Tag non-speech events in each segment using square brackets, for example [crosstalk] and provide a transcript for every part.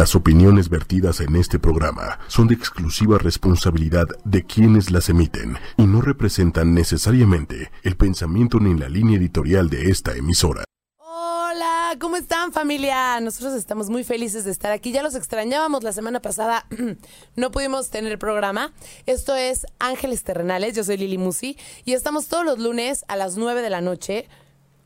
Las opiniones vertidas en este programa son de exclusiva responsabilidad de quienes las emiten y no representan necesariamente el pensamiento ni la línea editorial de esta emisora. Hola, ¿cómo están familia? Nosotros estamos muy felices de estar aquí. Ya los extrañábamos la semana pasada. [clears throat] no pudimos tener el programa. Esto es Ángeles Terrenales. Yo soy Lili Musi y estamos todos los lunes a las 9 de la noche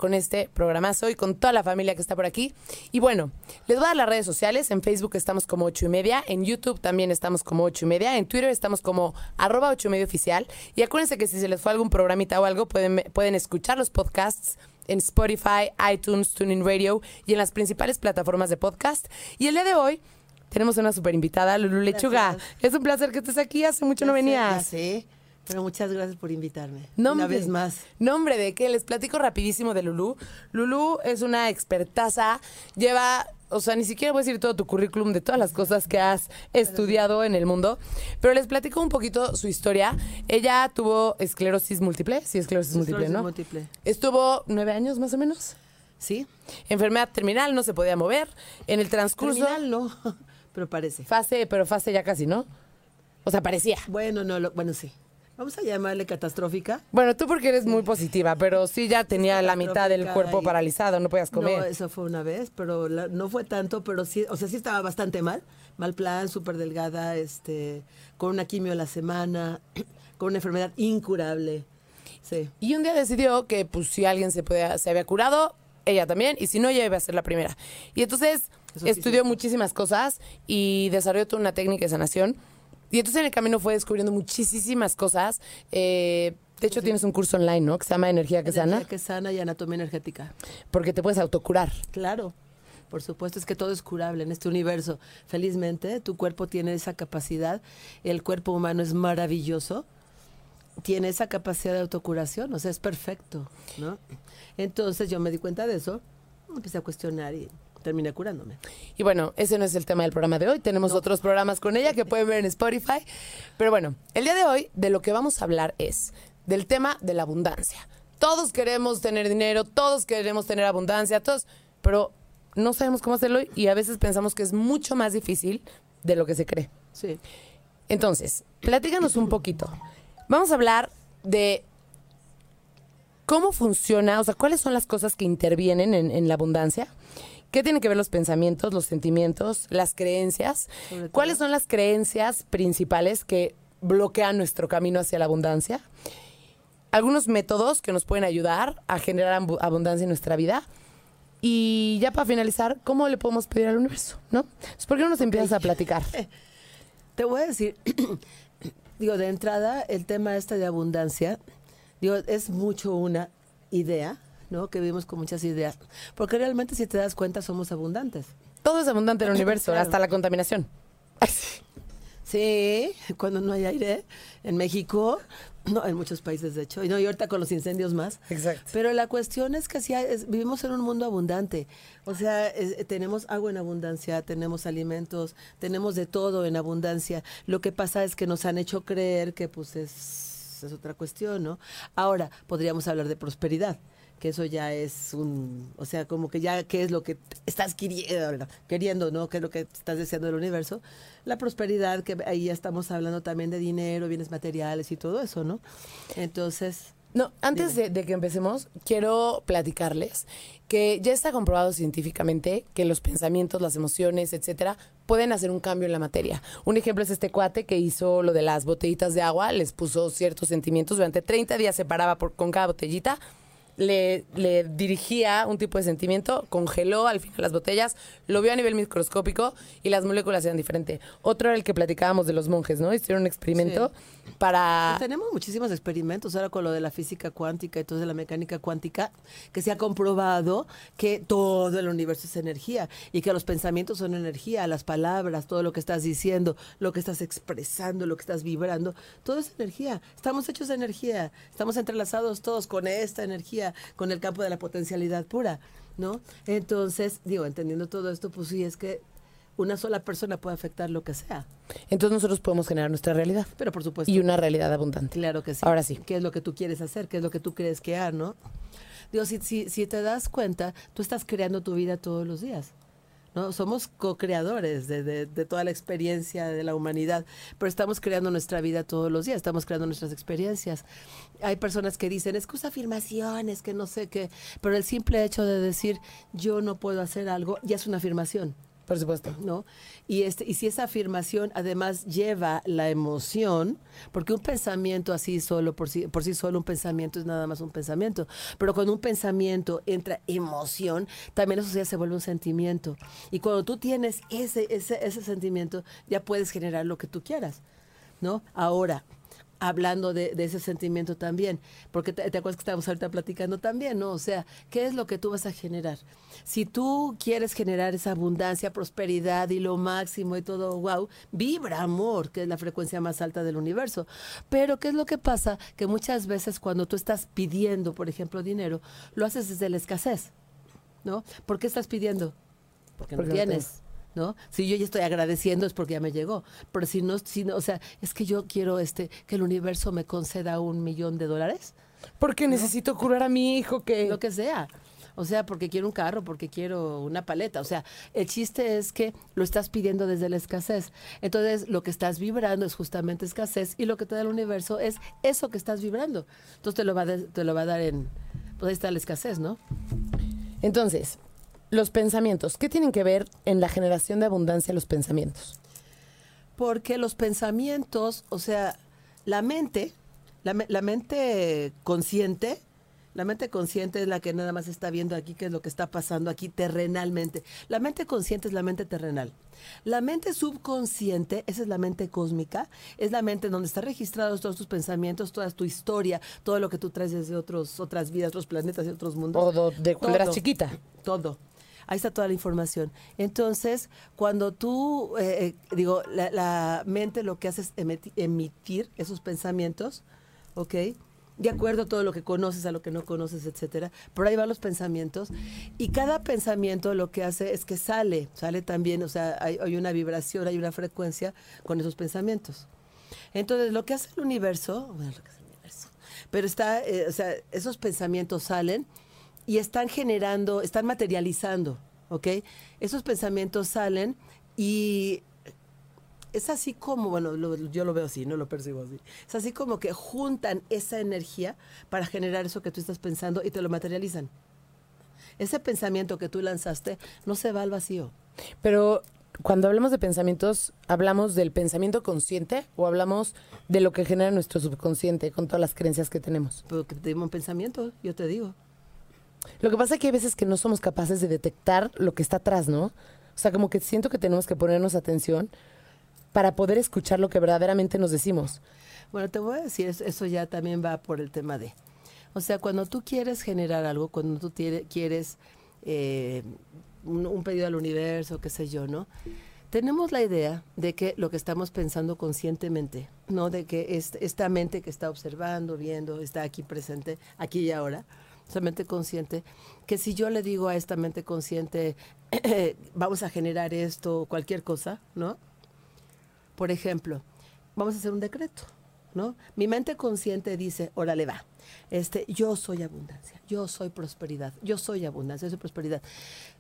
con este programazo y con toda la familia que está por aquí. Y bueno, les voy a dar las redes sociales. En Facebook estamos como 8 y media. En YouTube también estamos como 8 y media. En Twitter estamos como arroba 8 y media oficial. Y acuérdense que si se les fue algún programita o algo, pueden, pueden escuchar los podcasts en Spotify, iTunes, TuneIn Radio y en las principales plataformas de podcast. Y el día de hoy tenemos una super invitada, Lulu Lechuga. Es un placer que estés aquí. Hace mucho no venías. Sí. Pero muchas gracias por invitarme. una vez más. Nombre de qué? Les platico rapidísimo de Lulú. Lulú es una expertaza. Lleva, o sea, ni siquiera voy a decir todo tu currículum de todas las cosas que has estudiado en el mundo. Pero les platico un poquito su historia. Ella tuvo esclerosis múltiple. Sí, esclerosis, múltiple, ¿no? múltiple. Estuvo nueve años más o menos. Sí. Enfermedad terminal, no se podía mover. En el transcurso. Terminal no, [laughs] pero parece. Fase, pero fase ya casi, ¿no? O sea, parecía. Bueno, no, lo, bueno, sí. Vamos a llamarle catastrófica. Bueno, tú porque eres muy positiva, pero sí ya tenía la mitad del cuerpo paralizado, no podías comer. No, eso fue una vez, pero no fue tanto, pero sí, o sea, sí estaba bastante mal. Mal plan, súper delgada, este, con una quimio a la semana, [clears throat] con una enfermedad incurable. Sí. Y un día decidió que, pues, si alguien se, podía, se había curado, ella también, y si no, ella iba a ser la primera. Y entonces estudió muchísimas cosas y desarrolló toda una técnica de sanación y entonces en el camino fue descubriendo muchísimas cosas. Eh, de hecho, tienes un curso online, ¿no? Que se llama Energía que Sana. Energía que Sana y Anatomía Energética. Porque te puedes autocurar. Claro. Por supuesto, es que todo es curable en este universo. Felizmente, tu cuerpo tiene esa capacidad. El cuerpo humano es maravilloso. Tiene esa capacidad de autocuración, o sea, es perfecto, ¿no? Entonces yo me di cuenta de eso, empecé a cuestionar y terminé curándome. Y bueno, ese no es el tema del programa de hoy. Tenemos otros programas con ella que pueden ver en Spotify. Pero bueno, el día de hoy de lo que vamos a hablar es del tema de la abundancia. Todos queremos tener dinero, todos queremos tener abundancia, todos, pero no sabemos cómo hacerlo y a veces pensamos que es mucho más difícil de lo que se cree. Sí. Entonces, platícanos un poquito. Vamos a hablar de cómo funciona, o sea, cuáles son las cosas que intervienen en, en la abundancia ¿Qué tienen que ver los pensamientos, los sentimientos, las creencias? ¿Cuáles son las creencias principales que bloquean nuestro camino hacia la abundancia? Algunos métodos que nos pueden ayudar a generar abundancia en nuestra vida. Y ya para finalizar, ¿cómo le podemos pedir al universo? ¿No? ¿Por qué no nos empiezas a [laughs] platicar? Te voy a decir, [clears throat] digo, de entrada, el tema este de abundancia, digo, es mucho una idea, ¿no? Que vivimos con muchas ideas. Porque realmente, si te das cuenta, somos abundantes. Todo es abundante en el [laughs] universo, hasta la contaminación. Sí, cuando no hay aire. En México, no, en muchos países, de hecho. Y, no, y ahorita con los incendios más. Exacto. Pero la cuestión es que sí, vivimos en un mundo abundante. O sea, tenemos agua en abundancia, tenemos alimentos, tenemos de todo en abundancia. Lo que pasa es que nos han hecho creer que, pues, es, es otra cuestión, ¿no? Ahora, podríamos hablar de prosperidad que eso ya es un, o sea, como que ya qué es lo que estás queriendo, queriendo, ¿no? ¿Qué es lo que estás deseando del universo? La prosperidad, que ahí ya estamos hablando también de dinero, bienes materiales y todo eso, ¿no? Entonces... No, antes de, de, que empecemos, quiero platicarles que ya está comprobado científicamente que los pensamientos, las emociones, etcétera, pueden hacer un cambio en la materia. Un ejemplo es este cuate que hizo lo de las botellitas de agua, les puso ciertos sentimientos, durante 30 días se paraba por, con cada botellita le, le, dirigía un tipo de sentimiento, congeló al final las botellas, lo vio a nivel microscópico y las moléculas eran diferentes. Otro era el que platicábamos de los monjes, ¿no? Hicieron un experimento para... Pues tenemos muchísimos experimentos ahora con lo de la física cuántica y todo de la mecánica cuántica, que se ha comprobado que todo el universo es energía y que los pensamientos son energía, las palabras, todo lo que estás diciendo, lo que estás expresando, lo que estás vibrando, todo es energía. Estamos hechos de energía, estamos entrelazados todos con esta energía, con el campo de la potencialidad pura, ¿no? Entonces, digo, entendiendo todo esto, pues sí, es que una sola persona puede afectar lo que sea. Entonces nosotros podemos generar nuestra realidad. Pero por supuesto. Y una realidad abundante. Claro que sí. Ahora sí. ¿Qué es lo que tú quieres hacer? ¿Qué es lo que tú crees que hay, no? Digo, si, si, si te das cuenta, tú estás creando tu vida todos los días. ¿No? Somos co-creadores de, de, de toda la experiencia de la humanidad, pero estamos creando nuestra vida todos los días, estamos creando nuestras experiencias. Hay personas que dicen, es que usa afirmaciones, que no sé qué, pero el simple hecho de decir, yo no puedo hacer algo, ya es una afirmación. Por supuesto. ¿no? Y, este, y si esa afirmación además lleva la emoción, porque un pensamiento así solo, por sí, por sí solo, un pensamiento es nada más un pensamiento, pero cuando un pensamiento entra emoción, también eso ya se vuelve un sentimiento. Y cuando tú tienes ese, ese, ese sentimiento, ya puedes generar lo que tú quieras, ¿no? Ahora, hablando de, de, ese sentimiento también, porque te, te, acuerdas que estábamos ahorita platicando también, ¿no? O sea, ¿qué es lo que tú vas a generar? Si tú quieres generar esa abundancia, prosperidad y lo máximo y todo, wow, vibra amor, que es la frecuencia más alta del universo. Pero ¿qué es lo que pasa? Que muchas veces cuando tú estás pidiendo, por ejemplo, dinero, lo haces desde la escasez, ¿no? ¿Por qué estás pidiendo? Porque, porque no tienes. ¿No? Si yo ya estoy agradeciendo es porque ya me llegó. Pero si no, si no, o sea, es que yo quiero este que el universo me conceda un millón de dólares. Porque ¿no? necesito curar a mi hijo que... Lo que sea. O sea, porque quiero un carro, porque quiero una paleta. O sea, el chiste es que lo estás pidiendo desde la escasez. Entonces, lo que estás vibrando es justamente escasez y lo que te da el universo es eso que estás vibrando. Entonces, te lo va a, te lo va a dar en... Pues ahí está la escasez, ¿no? Entonces, los pensamientos, ¿qué tienen que ver en la generación de abundancia los pensamientos? Porque los pensamientos, o sea, la mente, la, la, mente consciente, la mente consciente es la que nada más está viendo aquí qué es lo que está pasando aquí terrenalmente. La mente consciente es la mente terrenal. La mente subconsciente, esa es la mente cósmica, es la mente donde están registrados todos tus pensamientos, toda tu historia, todo lo que tú traes desde otros, otras vidas, otros planetas y otros mundos. O de cuando eras chiquita. Todo. Ahí está toda la información. Entonces, cuando tú, eh, digo, la, mente lo que hace es emitir, esos pensamientos, ¿ok? De acuerdo a todo lo que conoces, a lo que no conoces, etcétera. Por ahí van los pensamientos. Y cada pensamiento lo que hace es que sale, sale también, o sea, hay, hay una vibración, hay una frecuencia con esos pensamientos. Entonces, lo que hace el universo, bueno, lo que hace el universo, pero está, eh, o sea, esos pensamientos salen y están generando, están materializando, ¿ok? Esos pensamientos salen y es así como, bueno, lo, yo lo veo así, no lo percibo así. Es así como que juntan esa energía para generar eso que tú estás pensando y te lo materializan. Ese pensamiento que tú lanzaste no se va al vacío. Pero cuando hablamos de pensamientos, ¿hablamos del pensamiento consciente o hablamos de lo que genera nuestro subconsciente con todas las creencias que tenemos? Pero que tenemos un pensamiento, yo te digo. Lo que pasa es que hay veces que no somos capaces de detectar lo que está atrás, ¿no? O sea, como que siento que tenemos que ponernos atención para poder escuchar lo que verdaderamente nos decimos. Bueno, te voy a decir, eso ya también va por el tema de... O sea, cuando tú quieres generar algo, cuando tú quieres eh, un, pedido al universo, qué sé yo, ¿no? Tenemos la idea de que lo que estamos pensando conscientemente, ¿no? De que es, esta mente que está observando, viendo, está aquí presente, aquí y ahora, esa mente consciente, que si yo le digo a esta mente consciente, [clears throat] vamos a generar esto, cualquier cosa, ¿no? Por ejemplo, vamos a hacer un decreto, ¿no? Mi mente consciente dice, órale va, este, yo soy abundancia, yo soy prosperidad, yo soy abundancia, yo soy prosperidad.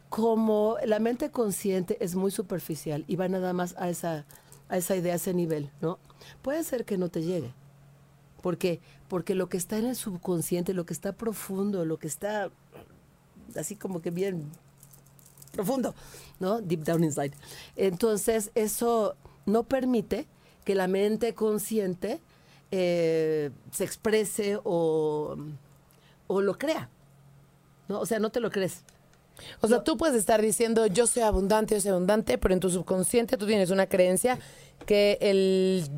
Como la mente consciente es muy superficial y va nada más a esa, a esa idea, a ese nivel, ¿no? Puede ser que no te llegue. ¿Por qué? Porque lo que está en el subconsciente, lo que está profundo, lo que está así como que bien profundo, ¿no? Deep down inside. Entonces, eso no permite que la mente consciente eh, se exprese o, o, lo crea. ¿no? O sea, no te lo crees. O sea, tú puedes estar diciendo yo soy abundante, yo soy abundante, pero en tu subconsciente tú tienes una creencia que el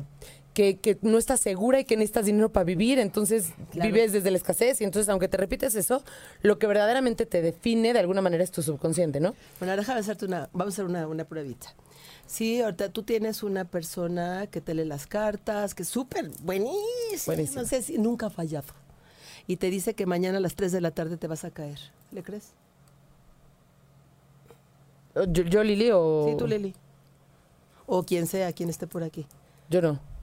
que, que, no estás segura y que necesitas dinero para vivir, entonces claro. vives desde la escasez y entonces aunque te repites eso, lo que verdaderamente te define de alguna manera es tu subconsciente, ¿no? Bueno, déjame hacerte una, vamos a hacer una, una pruebita. Sí, ahorita tú tienes una persona que te lee las cartas, que es súper buenísimo, buenísimo, no sé si nunca ha fallado. Y te dice que mañana a las 3 de la tarde te vas a caer. ¿Le crees? ¿Yo, yo Lili o...? Sí, tú Lili. O quien sea, quien esté por aquí. Yo no.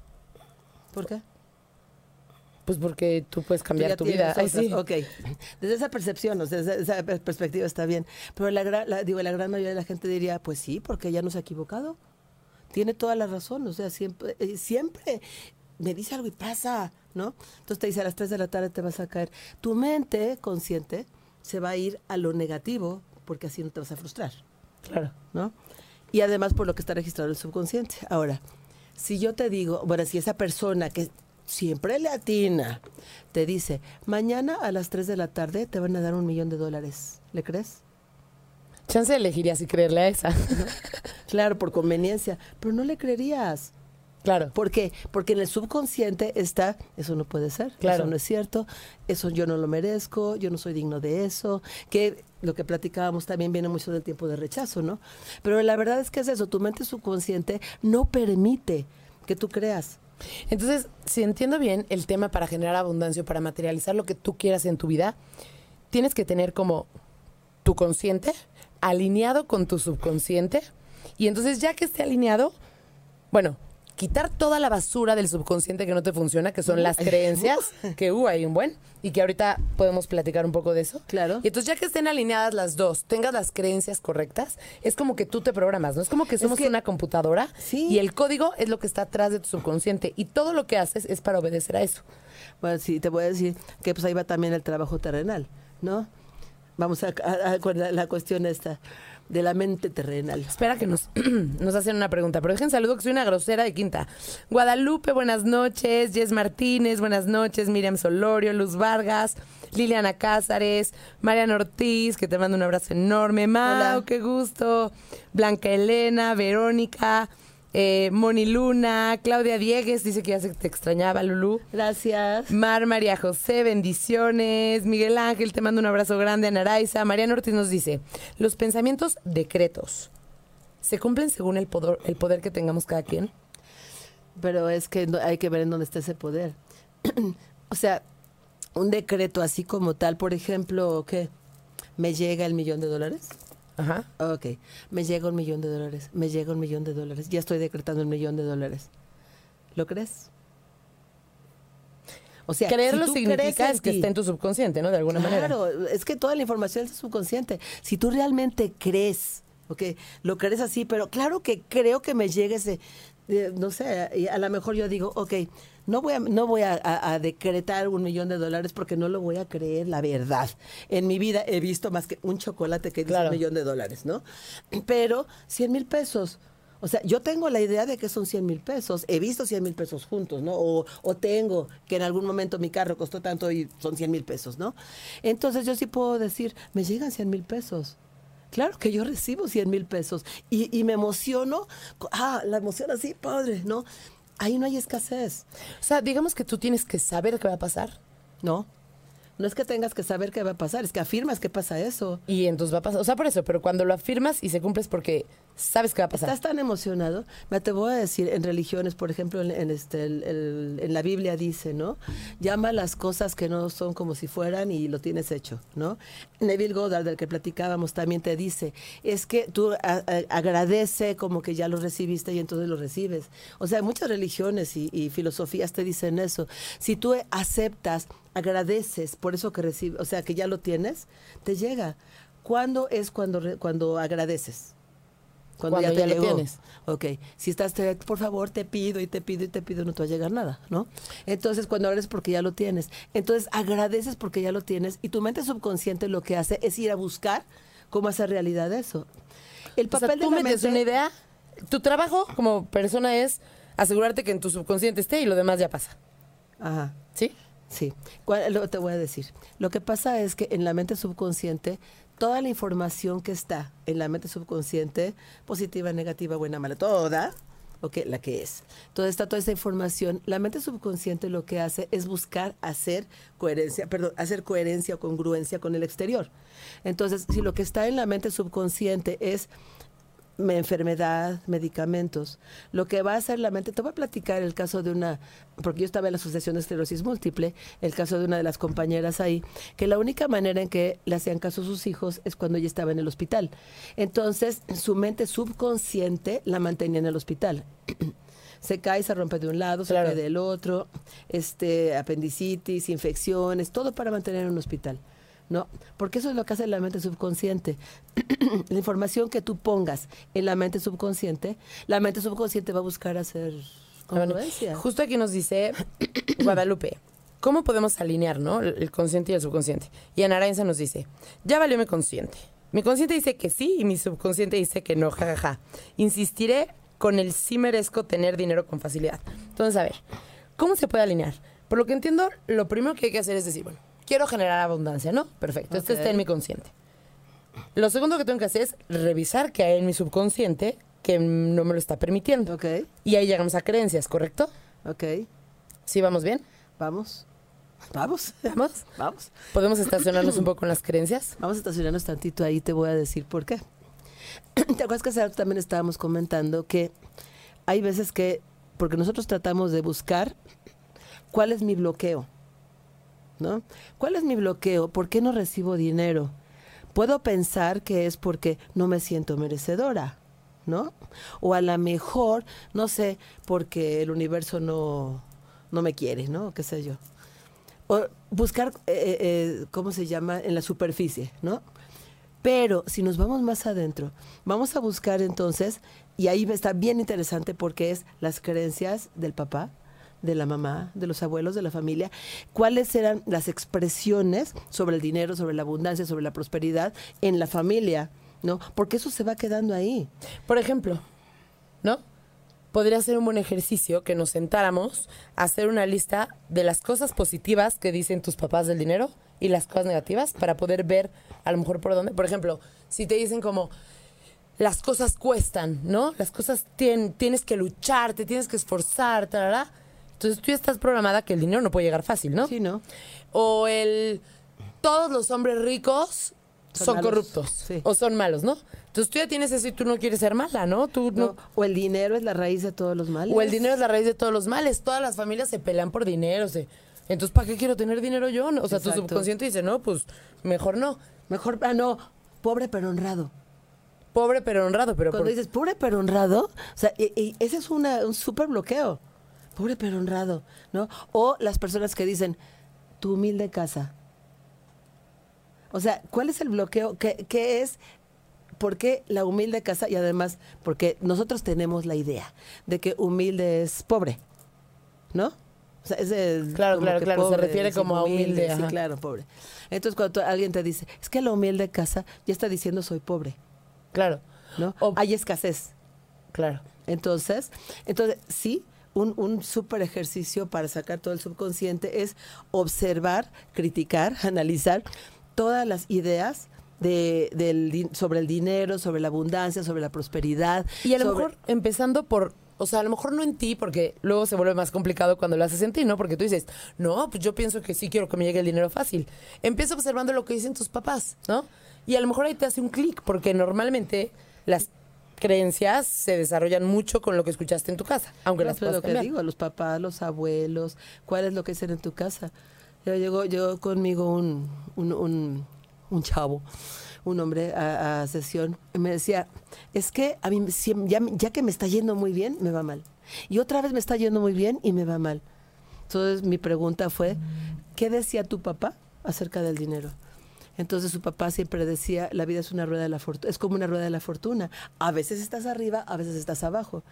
¿Por qué? Pues porque tú puedes cambiar tu vida. Ay, sí. Ok, desde esa percepción, o sea, desde esa per- perspectiva está bien. Pero la, gran- la- digo, la gran mayoría de la gente diría, pues sí, porque ya no se ha equivocado. Tiene toda la razón, o sea, siempre, eh, siempre me dice algo y pasa, ¿no? Entonces te dice a las 3 de la tarde te vas a caer. Tu mente consciente se va a ir a lo negativo porque así no te vas a frustrar. Claro. ¿no? Y además por lo que está registrado en el subconsciente. Ahora, si yo te digo, bueno, si esa persona que siempre le atina te dice, mañana a las 3 de la tarde te van a dar un millón de dólares, ¿le crees? Chance elegiría si creerle a esa. Claro, por conveniencia, pero no le creerías. Claro. ¿Por qué? Porque en el subconsciente está, eso no puede ser, Claro. eso no es cierto, eso yo no lo merezco, yo no soy digno de eso, que lo que platicábamos también viene mucho del tiempo de rechazo, ¿no? Pero la verdad es que es eso, tu mente subconsciente no permite que tú creas. Entonces, si entiendo bien el tema para generar abundancia, o para materializar lo que tú quieras en tu vida, tienes que tener como tu consciente alineado con tu subconsciente. Y entonces, ya que esté alineado, bueno, quitar toda la basura del subconsciente que no te funciona, que son las creencias, que uh, hay un buen, y que ahorita podemos platicar un poco de eso. Claro. Y entonces, ya que estén alineadas las dos, tengas las creencias correctas, es como que tú te programas, ¿no? Es como que somos que- una computadora Sí. y el código es lo que está atrás de tu subconsciente y todo lo que haces es para obedecer a eso. Bueno, sí, te voy a decir que pues ahí va también el trabajo terrenal, ¿no? Vamos a, a- a- con la, la cuestión esta de la mente terrenal. Espera que nos, [clears throat] nos hacen una pregunta, pero dejen saludo que soy una grosera de quinta. Guadalupe, buenas noches. Jess Martínez, buenas noches. Miriam Solorio, Luz Vargas, Liliana Cázares, Mariana Ortiz, que te mando un abrazo enorme. Mau, Hola. qué gusto. Blanca Elena, Verónica, eh, Moni Luna, Claudia Diegues, dice que ya se te extrañaba, Lulú. Gracias. Mar María José, bendiciones. Miguel Ángel, te mando un abrazo grande. Anaraiza. Mariana Ortiz nos dice, los pensamientos decretos, ¿se cumplen según el poder, el poder que tengamos cada quien? Pero es que hay que ver en dónde está ese poder. [clears throat] o sea, un decreto así como tal, por ejemplo, ¿qué? ¿Me llega el millón de dólares? Ajá. Ok, me llega un millón de dólares, me llega un millón de dólares, ya estoy decretando un millón de dólares. ¿Lo crees? O sea, Creerlo si tú crees significa es que ti- está en tu subconsciente, ¿no? De alguna manera. Claro, es que toda la información es subconsciente. Si tú realmente crees, ok, lo crees así, pero claro que creo que me llegue ese, eh, no sé, a lo mejor yo digo, ok, no voy, a, no voy a, a- a decretar un millón de dólares porque no lo voy a creer, la verdad. En mi vida he visto más que un chocolate que dice Claro. un millón de dólares, ¿no? Pero 100 mil pesos. O sea, yo tengo la idea de que son 100 mil pesos. He visto 100 mil pesos juntos, ¿no? O, o tengo que en algún momento mi carro costó tanto y son 100 mil pesos, ¿no? Entonces yo sí puedo decir, me llegan 100 mil pesos. Claro que yo recibo 100 mil pesos y, y me emociono. Ah, la emoción así, padre, ¿no? Ahí no hay escasez, O sea, digamos que tú tienes que saber qué va a pasar. ¿no? No es que tengas que saber qué va a pasar, es que afirmas que pasa eso. Y entonces va a pasar. O sea, por eso, pero cuando lo afirmas y se cumple es porque sabes qué va a pasar. Estás tan emocionado. Me te voy a decir, en religiones, por ejemplo, en, en este, el- el- en la Biblia dice, ¿no? Llama las cosas que no son como si fueran y lo tienes hecho, ¿no? Neville Goddard, del que platicábamos, también te dice, es que tú a- a- agradece como que ya lo recibiste y entonces lo recibes. O sea, muchas religiones y, y filosofías te dicen eso. Si tú aceptas, agradeces por eso que recibes, o sea, que ya lo tienes, te llega. ¿Cuándo es cuando, cuando agradeces? Cuando ya lo llegó. tienes. Ok, si estás, te- por favor, te pido y te pido y te pido, no te va a llegar nada, ¿no? Entonces, cuando agradeces porque ya lo tienes. Entonces, agradeces porque ya lo tienes y tu mente subconsciente lo que hace es ir a buscar cómo hacer realidad eso. El O sea, papel tú de la metes mente- una idea. Tu trabajo como persona es asegurarte que en tu subconsciente esté y lo demás ya pasa. Ajá. ¿Sí? Sí, ¿Cuál- lo te voy a decir. Lo que pasa es que en la mente subconsciente, toda la información que está en la mente subconsciente, positiva, negativa, buena, mala, toda, ok, la que es. Toda está toda esa información. La mente subconsciente lo que hace es buscar hacer coherencia, perdón, hacer coherencia o congruencia con el exterior. Entonces, si lo que está en la mente subconsciente es enfermedad, medicamentos. Lo que va a hacer la mente, te voy a platicar el caso de una, porque yo estaba en la Asociación de Esclerosis Múltiple, el caso de una de las compañeras ahí, que la única manera en que le hacían caso a sus hijos es cuando ella estaba en el hospital. Entonces, su mente subconsciente la mantenía en el hospital. [clears throat] Se cae, se rompe de un lado, se cae del otro, este, apendicitis, infecciones, todo para mantener un hospital. ¿No? Porque eso es lo que hace la mente subconsciente. [clears throat] la información que tú pongas en la mente subconsciente, la mente subconsciente va a buscar hacer bueno, justo aquí nos dice [clears throat] Guadalupe, ¿cómo podemos alinear, no? El consciente y el subconsciente. Y Ana Aranza nos dice, ya valió mi consciente. Mi consciente dice que sí y mi subconsciente dice que no, jajaja. Insistiré con el sí merezco tener dinero con facilidad. Entonces, a ver, ¿cómo se puede alinear? Por lo que entiendo, lo primero que hay que hacer es decir, bueno, quiero generar abundancia, ¿no? Perfecto, esto Ok. está en mi consciente. Lo segundo que tengo que hacer es revisar qué hay en mi subconsciente que no me lo está permitiendo. Ok, Y ahí llegamos a creencias, ¿correcto? ok, ¿Sí vamos bien? vamos. Vamos, ¿Vamos? [laughs] vamos. ¿Podemos estacionarnos un [clears throat] poco en las creencias? Vamos a estacionarnos tantito ahí, te voy a decir por qué. [clears throat] ¿Te acuerdas que hace también estábamos comentando que hay veces que, porque nosotros tratamos de buscar cuál es mi bloqueo, ¿Cuál es mi bloqueo? ¿Por qué no recibo dinero? Puedo pensar que es porque no me siento merecedora, ¿no? O a lo mejor, no sé, porque el universo no, no me quiere, ¿no? ¿Qué sé yo? o buscar, eh, eh, ¿cómo se llama? En la superficie, ¿no? Pero si nos vamos más adentro, vamos a buscar entonces, y ahí está bien interesante porque es las creencias del papá, de la mamá, de los abuelos, de la familia, cuáles eran las expresiones sobre el dinero, sobre la abundancia, sobre la prosperidad en la familia, ¿no? Porque eso se va quedando ahí. Por ejemplo, ¿no? Podría ser un buen ejercicio que nos sentáramos a hacer una lista de las cosas positivas que dicen tus papás del dinero y las cosas negativas para poder ver a lo mejor por dónde. Por ejemplo, si te dicen como las cosas cuestan, ¿no? Las cosas tien- tienes que luchar, te tienes que esforzar, tarara. Entonces tú ya estás programada que el dinero no puede llegar fácil, ¿no? Sí, ¿no? O el todos los hombres ricos Son corruptos Sí. o son malos, ¿no? Entonces tú ya tienes eso y tú no quieres ser mala, ¿no? Tú no, No, O el dinero es la raíz de todos los males. o el dinero es la raíz de todos los males. Todas las familias se pelean por dinero. se- Entonces, ¿para qué quiero tener dinero yo? O sea, tu subconsciente dice, no, pues mejor no. Mejor, ah, no, pobre pero honrado. Pobre pero honrado, pero Cuando por- dices pobre pero honrado, o sea, y- y ese es una, un súper bloqueo. Pobre pero honrado, ¿no? O las personas que dicen, tu humilde casa. O sea, ¿cuál es el bloqueo? ¿Qué, qué es? ¿Por qué la humilde casa? Y además, porque nosotros tenemos la idea de que humilde es pobre, ¿no? O sea, es el- Claro, claro, claro, se refiere sí, como a humilde, Sí, ajá. claro, pobre. Entonces, cuando alguien te dice, es que la humilde casa ya está diciendo soy pobre, Claro, ¿no? O- Hay escasez. claro. Entonces, entonces sí, un, un súper ejercicio para sacar todo el subconsciente es observar, criticar, [laughs] analizar todas las ideas de, del, sobre el dinero, sobre la abundancia, sobre la prosperidad. Y a lo sobre- mejor empezando por, o sea, a lo mejor no en ti, porque luego se vuelve más complicado cuando lo haces en ti, ¿no? Porque tú dices, no, pues yo pienso que sí quiero que me llegue el dinero fácil. Empieza observando lo que dicen tus papás, ¿no? Y a lo mejor ahí te hace un clic, porque normalmente las creencias se desarrollan mucho con lo que escuchaste en tu casa, aunque No, las pues, puedas lo que cambiar. digo, los papás, los abuelos, ¿cuál es lo que dicen en tu casa? Ya llegó, llegó conmigo un, un, un, un chavo, un hombre a, a sesión, y me decía, es que a mí siem- ya, ya que me está yendo muy bien, me va mal. Y otra vez me está yendo muy bien y me va mal. Entonces mi pregunta fue, ¿qué decía tu papá acerca del dinero? Entonces su papá siempre decía, la vida es una rueda de la fortuna, es como una rueda de la fortuna. A veces estás arriba, a veces estás abajo.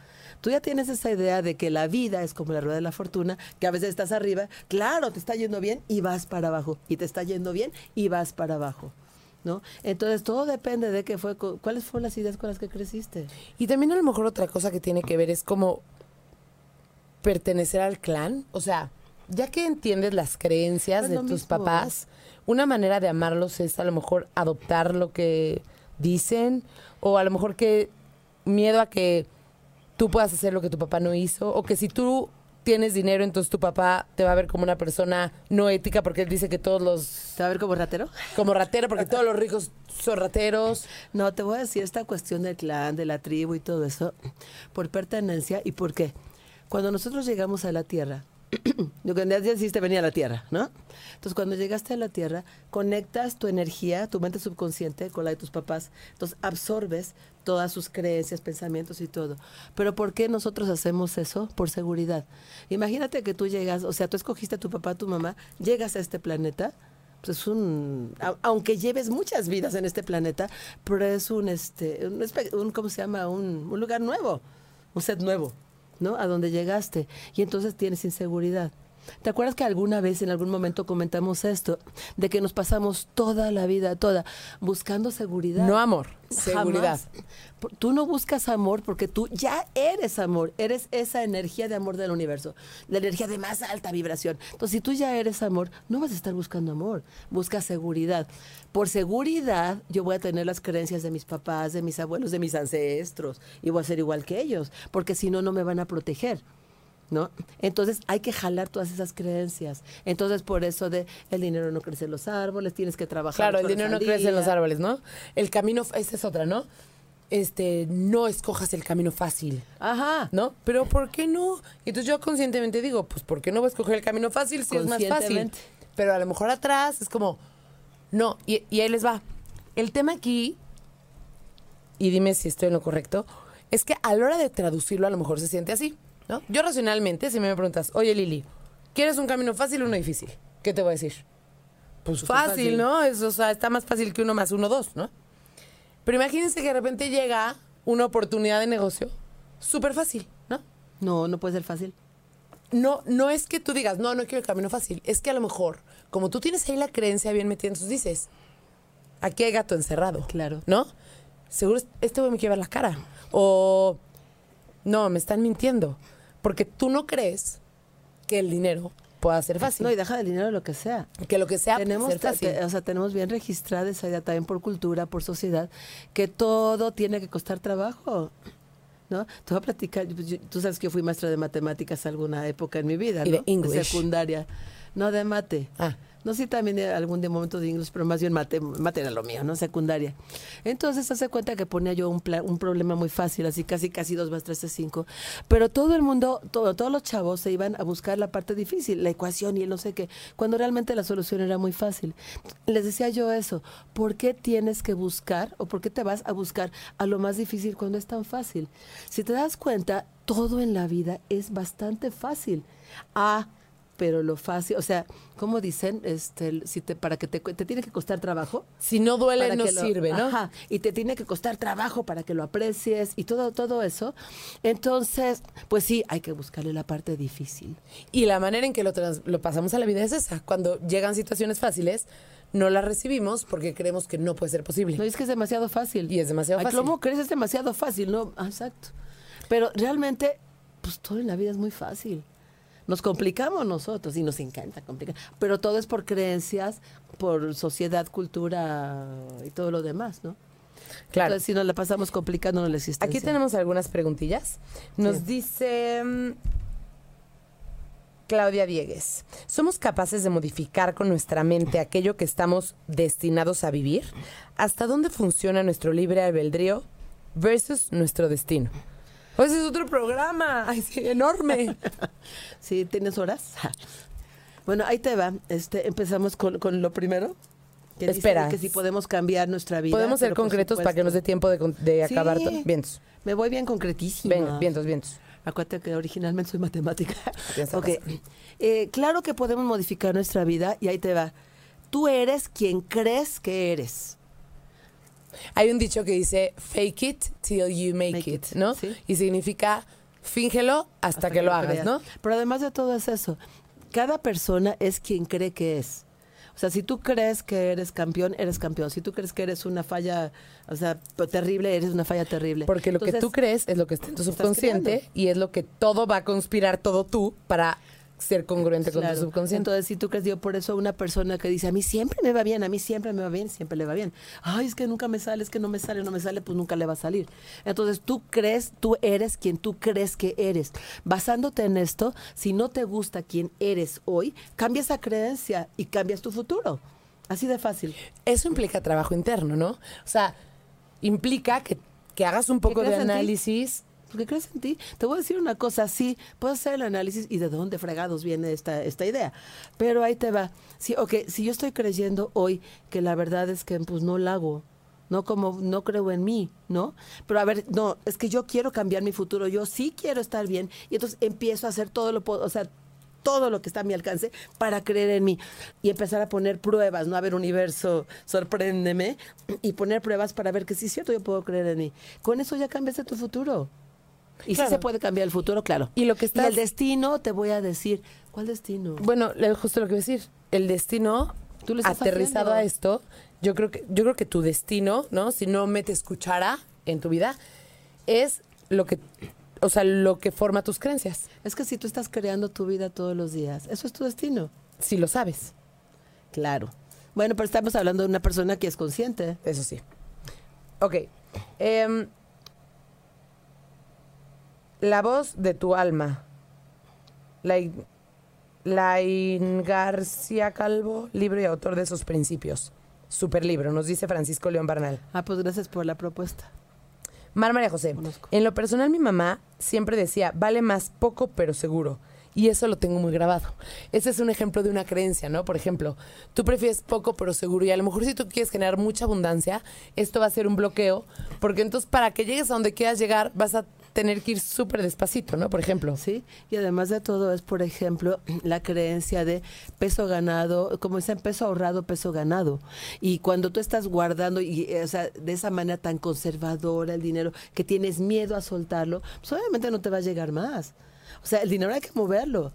Tú ya tienes esa idea de que la vida es como la rueda de la fortuna, que a veces estás arriba, claro, te está yendo bien y vas para abajo, y te está yendo bien y vas para abajo. ¿No? Entonces todo depende de qué fue, cu- cuáles fueron las ideas con las que creciste. Y también a lo mejor otra cosa que tiene que ver es como pertenecer al clan. O sea, ya que entiendes las creencias No es de tus mismo. papás, una manera de amarlos es a lo mejor adoptar lo que dicen o a lo mejor que miedo a que tú puedas hacer lo que tu papá no hizo o que si tú tienes dinero entonces tu papá te va a ver como una persona no ética porque él dice que todos los ¿Te va a ver como ratero? como ratero porque todos los ricos son rateros No, te voy a decir esta cuestión del clan, de la tribu y todo eso, por pertenencia y por qué. Cuando nosotros llegamos a la tierra, [clears throat] Lo que hiciste venir a la Tierra, ¿no? Entonces, cuando llegaste a la Tierra, conectas tu energía, tu mente subconsciente con la de tus papás. Entonces, absorbes todas sus creencias, pensamientos y todo. Pero ¿por qué nosotros hacemos eso? Por seguridad. Imagínate que tú llegas, o sea, tú escogiste a tu papá, a tu mamá, llegas a este planeta, pues aunque lleves muchas vidas en este planeta, pero es un, este, un, un- ¿cómo se llama? Un, un lugar nuevo, un set nuevo, ¿no? A donde llegaste. Y entonces tienes inseguridad. ¿Te acuerdas que alguna vez, en algún momento comentamos esto, de que nos pasamos toda la vida, toda, buscando seguridad? No amor, seguridad. Jamás. Tú no buscas amor porque tú ya eres amor, eres esa energía de amor del universo, la energía de más alta vibración. Entonces, si tú ya eres amor, no vas a estar buscando amor, buscas seguridad. Por seguridad, yo voy a tener las creencias de mis papás, de mis abuelos, de mis ancestros, y voy a ser igual que ellos, porque si no, no me van a proteger. ¿No? Entonces hay que jalar todas esas creencias. Entonces por eso de el dinero no crece en los árboles, tienes que trabajar. Claro, el dinero no crece en los árboles, ¿no? El camino, esa es otra, ¿no? Este, no escojas el camino fácil. Ajá. ¿No? Pero ¿por qué no? Entonces yo conscientemente digo, pues ¿por qué no voy a escoger el camino fácil si es más fácil? Pero a lo mejor atrás es como, no, y, y ahí les va. El tema aquí, y dime si estoy en lo correcto, es que a la hora de traducirlo a lo mejor se siente así, ¿no? Yo racionalmente, si me preguntas, oye Lili, ¿quieres un camino fácil o uno difícil? ¿Qué te voy a decir? Pues fácil, fácil. ¿no? Es, o sea, está más fácil que uno más uno, dos, ¿no? Pero imagínense que de repente llega una oportunidad de negocio súper fácil, ¿no? No, no puede ser fácil. No, no es que tú digas, no, no quiero el camino fácil. Es que a lo mejor, como tú tienes ahí la creencia bien metida, entonces dices, aquí hay gato encerrado. Claro. ¿No? Seguro es- este güey me quiere ver la cara. O, no, me están mintiendo. Porque tú no crees que el dinero pueda ser fácil. No, y deja del dinero lo que sea. que lo que sea puede tenemos, ser fácil. te- o sea, tenemos bien registrada esa idea también por cultura, por sociedad, que todo tiene que costar trabajo. ¿No? Te voy a platicar, pues, yo- tú sabes que yo fui maestra de matemáticas alguna época en mi vida, Y ¿no? de English. secundaria. No, de mate. Ah. No sé, también de algún de momento de inglés, pero más bien mate, mate era lo mío, ¿no? Secundaria. Entonces, hace cuenta que ponía yo un, pla- un problema muy fácil, así casi casi dos más tres de cinco. Pero todo el mundo, todo, todos los chavos se iban a buscar la parte difícil, la ecuación y el no sé qué, cuando realmente la solución era muy fácil. Les decía yo eso, ¿por qué tienes que buscar o por qué te vas a buscar a lo más difícil cuando es tan fácil? Si te das cuenta, todo en la vida es bastante fácil. Ah, pero lo fácil, o sea, como dicen, este, si te, para que te, te tiene que costar trabajo. Si no duele, no lo- sirve, ¿no? Ajá, y te tiene que costar trabajo para que lo aprecies y todo, todo eso. Entonces, pues sí, hay que buscarle la parte difícil. Y la manera en que lo, trans- lo pasamos a la vida es esa. Cuando llegan situaciones fáciles, no las recibimos porque creemos que no puede ser posible. No es que es demasiado fácil. Y es demasiado Ay, fácil. ¿Cómo crees? Es demasiado fácil, ¿no? Ah, exacto. Pero realmente, pues todo en la vida es muy fácil. Nos complicamos nosotros y nos encanta complicar. Pero todo es por creencias, por sociedad, cultura y todo lo demás, ¿no? Claro. Entonces, si nos la pasamos complicándonos la existencia. Aquí tenemos algunas preguntillas. Nos Sí. dice mm, Claudia Diegues, ¿somos capaces de modificar con nuestra mente aquello que estamos destinados a vivir? ¿Hasta dónde funciona nuestro libre albedrío versus nuestro destino? Oh, ese es otro programa, [laughs] Ay, sí, enorme. [laughs] Sí, ¿tienes horas? Bueno, ahí te va. Este, empezamos con, con lo primero. Que Espera. Que si podemos cambiar nuestra vida. Podemos ser concretos para que nos dé tiempo de, de Sí. acabar. Vientos. Me voy bien concretísima. Venga, vientos, vientos. Acuérdate que originalmente soy matemática. [laughs] Ok. Eh, claro que podemos modificar nuestra vida y ahí te va. Tú eres quien crees que eres. Hay un dicho que dice fake it till you make, Make it, it, ¿no? sí. Y significa fíngelo hasta, que, lo hagas, creas. ¿no? Pero además de todo es eso. Cada persona es quien cree que es. O sea, si tú crees que eres campeón, eres campeón. Si tú crees que eres una falla, o sea, terrible, eres una falla terrible. Porque lo que tú crees es lo que está en tu subconsciente y es lo que todo va a conspirar todo tú para ser congruente con Claro. tu subconsciente. Entonces, si tú crees, yo por eso una persona que dice, a mí siempre me va bien, a mí siempre me va bien, siempre le va bien. Ay, es que nunca me sale, es que no me sale, no me sale, pues nunca le va a salir. Entonces, tú crees, tú eres quien tú crees que eres. Basándote en esto, si no te gusta quien eres hoy, cambia esa creencia y cambias tu futuro. Así de fácil. Eso implica trabajo interno, ¿no? O sea, implica que, que hagas un poco de análisis porque crees en ti. Te voy a decir una cosa, sí, puedo hacer el análisis y de dónde fregados viene esta, esta idea. Pero ahí te va. Sí, ok, si yo estoy creyendo hoy que la verdad es que pues no la hago, no como no creo en mí, ¿no? Pero a ver, no, es que yo quiero cambiar mi futuro, yo sí quiero estar bien y entonces empiezo a hacer todo lo, o sea, todo lo que está a mi alcance para creer en mí y empezar a poner pruebas, no a ver universo, sorpréndeme y poner pruebas para ver que sí es cierto, yo puedo creer en mí. Con eso ya cambiaste tu futuro. Y Claro. sí se puede cambiar el futuro, claro. Y lo que estás- el destino, te voy a decir, ¿cuál destino? Bueno, le- justo lo que iba a decir. El destino Tú estás aterrizado haciendo. a esto, yo creo que yo creo que tu destino, ¿no? Si no metes cuchara en tu vida, es lo que o sea, lo que forma tus creencias, Es que si tú estás creando tu vida todos los días, eso es tu destino. si lo sabes. Claro. Bueno, pero estamos hablando de una persona que es consciente. Eso sí. Ok. em, la voz de tu alma. Lain García Calvo, libro y autor de esos principios. Super libro, nos dice Francisco León Barnal. Ah, pues gracias por la propuesta. Mar María José. Conozco. En lo personal, mi mamá siempre decía, vale más poco pero seguro. Y eso lo tengo muy grabado. Ese es un ejemplo de una creencia, ¿no? Por ejemplo, tú prefieres poco pero seguro y a lo mejor si tú quieres generar mucha abundancia, esto va a ser un bloqueo, porque entonces para que llegues a donde quieras llegar vas a tener que ir súper despacito, ¿no? Por ejemplo. ¿sí? Y además de todo es, por ejemplo, [clears throat] la creencia de peso ganado, como dicen, peso ahorrado, peso ganado. Y cuando tú estás guardando, y, eh, o sea, de esa manera tan conservadora el dinero, que tienes miedo a soltarlo, pues obviamente no te va a llegar más. O sea, el dinero hay que moverlo.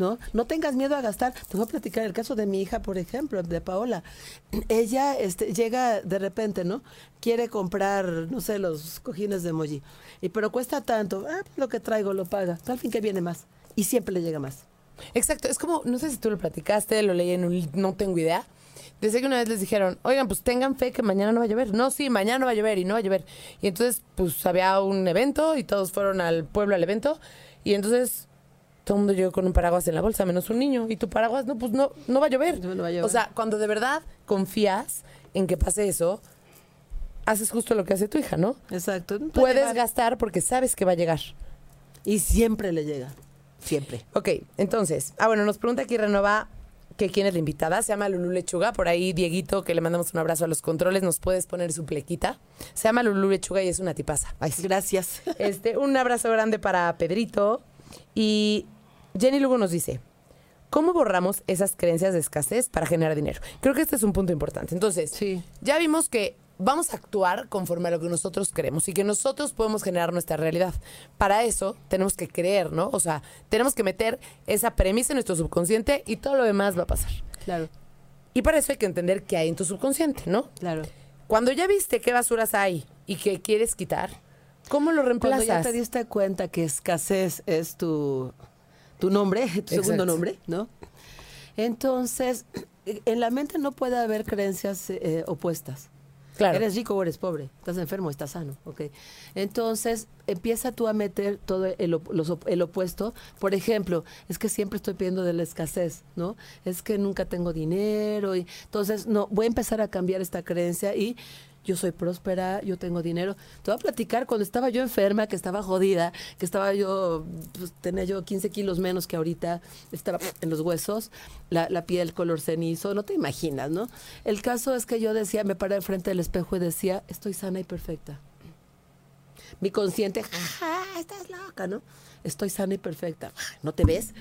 ¿No? No tengas miedo a gastar. Te voy a platicar el caso de mi hija, por ejemplo, de Paola. [clears throat] Ella este, llega de repente, ¿no? Quiere comprar, no sé, los cojines de emoji. Y pero cuesta tanto. Ah, lo que traigo lo paga. Al fin que viene más. Y siempre le llega más. Exacto, es como, no sé si tú lo platicaste, lo leí en un, no tengo idea. Desde que una vez les dijeron, oigan, pues tengan fe que mañana no va a llover. No, sí, mañana no va a llover y no va a llover. Y entonces, pues había un evento y todos fueron al pueblo al evento. Y entonces todo el mundo llegó con un paraguas en la bolsa, menos un niño. Y tu paraguas, no, pues no, no va a llover. No, no va a llover. O sea, cuando de verdad confías en que pase eso, haces justo lo que hace tu hija, ¿no? Exacto. No Puedes llegar. gastar porque sabes que va a llegar. Y siempre le llega. Siempre. Ok, entonces, ah, bueno, nos pregunta aquí Renova que quién es la invitada. Se llama Lulú Lechuga. Por ahí, Dieguito, que le mandamos un abrazo a los controles, nos puedes poner su plequita. Se llama Lulú Lechuga y es una tipaza. Ay, sí. Gracias. Este, un abrazo grande para Pedrito. Y Jenny Lugo nos dice, ¿cómo borramos esas creencias de escasez para generar dinero? Creo que este es un punto importante. Entonces, Sí. ya vimos que vamos a actuar conforme a lo que nosotros queremos y que nosotros podemos generar nuestra realidad. Para eso tenemos que creer, ¿no? O sea, tenemos que meter esa premisa en nuestro subconsciente y todo lo demás va a pasar. Claro, Y para eso hay que entender qué hay en tu subconsciente, ¿no? claro. Cuando ya viste qué basuras hay y que quieres quitar, ¿cómo lo Cuando reemplazas? ya te diste cuenta que escasez es tu, tu nombre, tu segundo nombre, ¿no? Entonces, en la mente no puede haber creencias eh, opuestas. Claro. Eres rico o eres pobre, estás enfermo o estás sano, ¿ok? Entonces, empieza tú a meter todo los el opuesto. Por ejemplo, es que siempre estoy pidiendo de la escasez, ¿no? Es que nunca tengo dinero. Y, entonces, no, voy a empezar a cambiar esta creencia y yo soy próspera, yo tengo dinero. Te voy a platicar cuando estaba yo enferma, que estaba jodida, que estaba yo, pues, tenía yo 15 kilos menos que ahorita, estaba en los huesos, la, la piel color cenizo, no te imaginas, ¿no? El caso es que yo decía, me paré frente del espejo y decía, estoy sana y perfecta. Mi consciente, "Ja, estás loca, ¿no? Estoy sana y perfecta. ¿No te ves?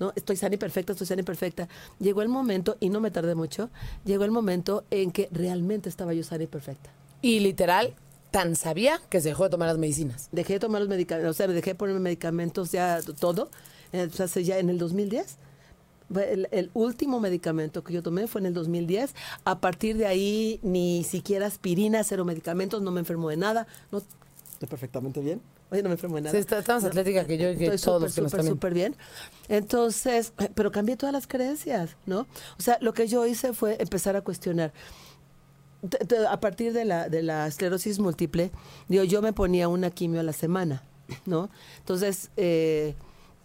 ¿No? Estoy sana y perfecta, estoy sana y perfecta. Llegó el momento, y no me tardé mucho, llegó el momento en que realmente estaba yo sana y perfecta. Y literal, tan sabía que se dejó de tomar las medicinas. Dejé de tomar los medicamentos, o sea, me dejé de ponerme medicamentos ya todo, eh, o sea, hace ya en el 2010. Fue El, el último medicamento que yo tomé fue en el 2010. A partir de ahí, ni siquiera aspirina, cero medicamentos, no me enfermo de nada. No, estoy perfectamente bien. Oye, no me enfermo de nada. Sí, está- está más atlética que yo y que Estoy todos que nos súper, bien. Entonces, pero cambié todas las creencias, ¿no? O sea, lo que yo hice fue empezar a cuestionar. A partir de la, de la esclerosis múltiple, digo, yo me ponía una quimio a la semana, ¿no? Entonces, eh,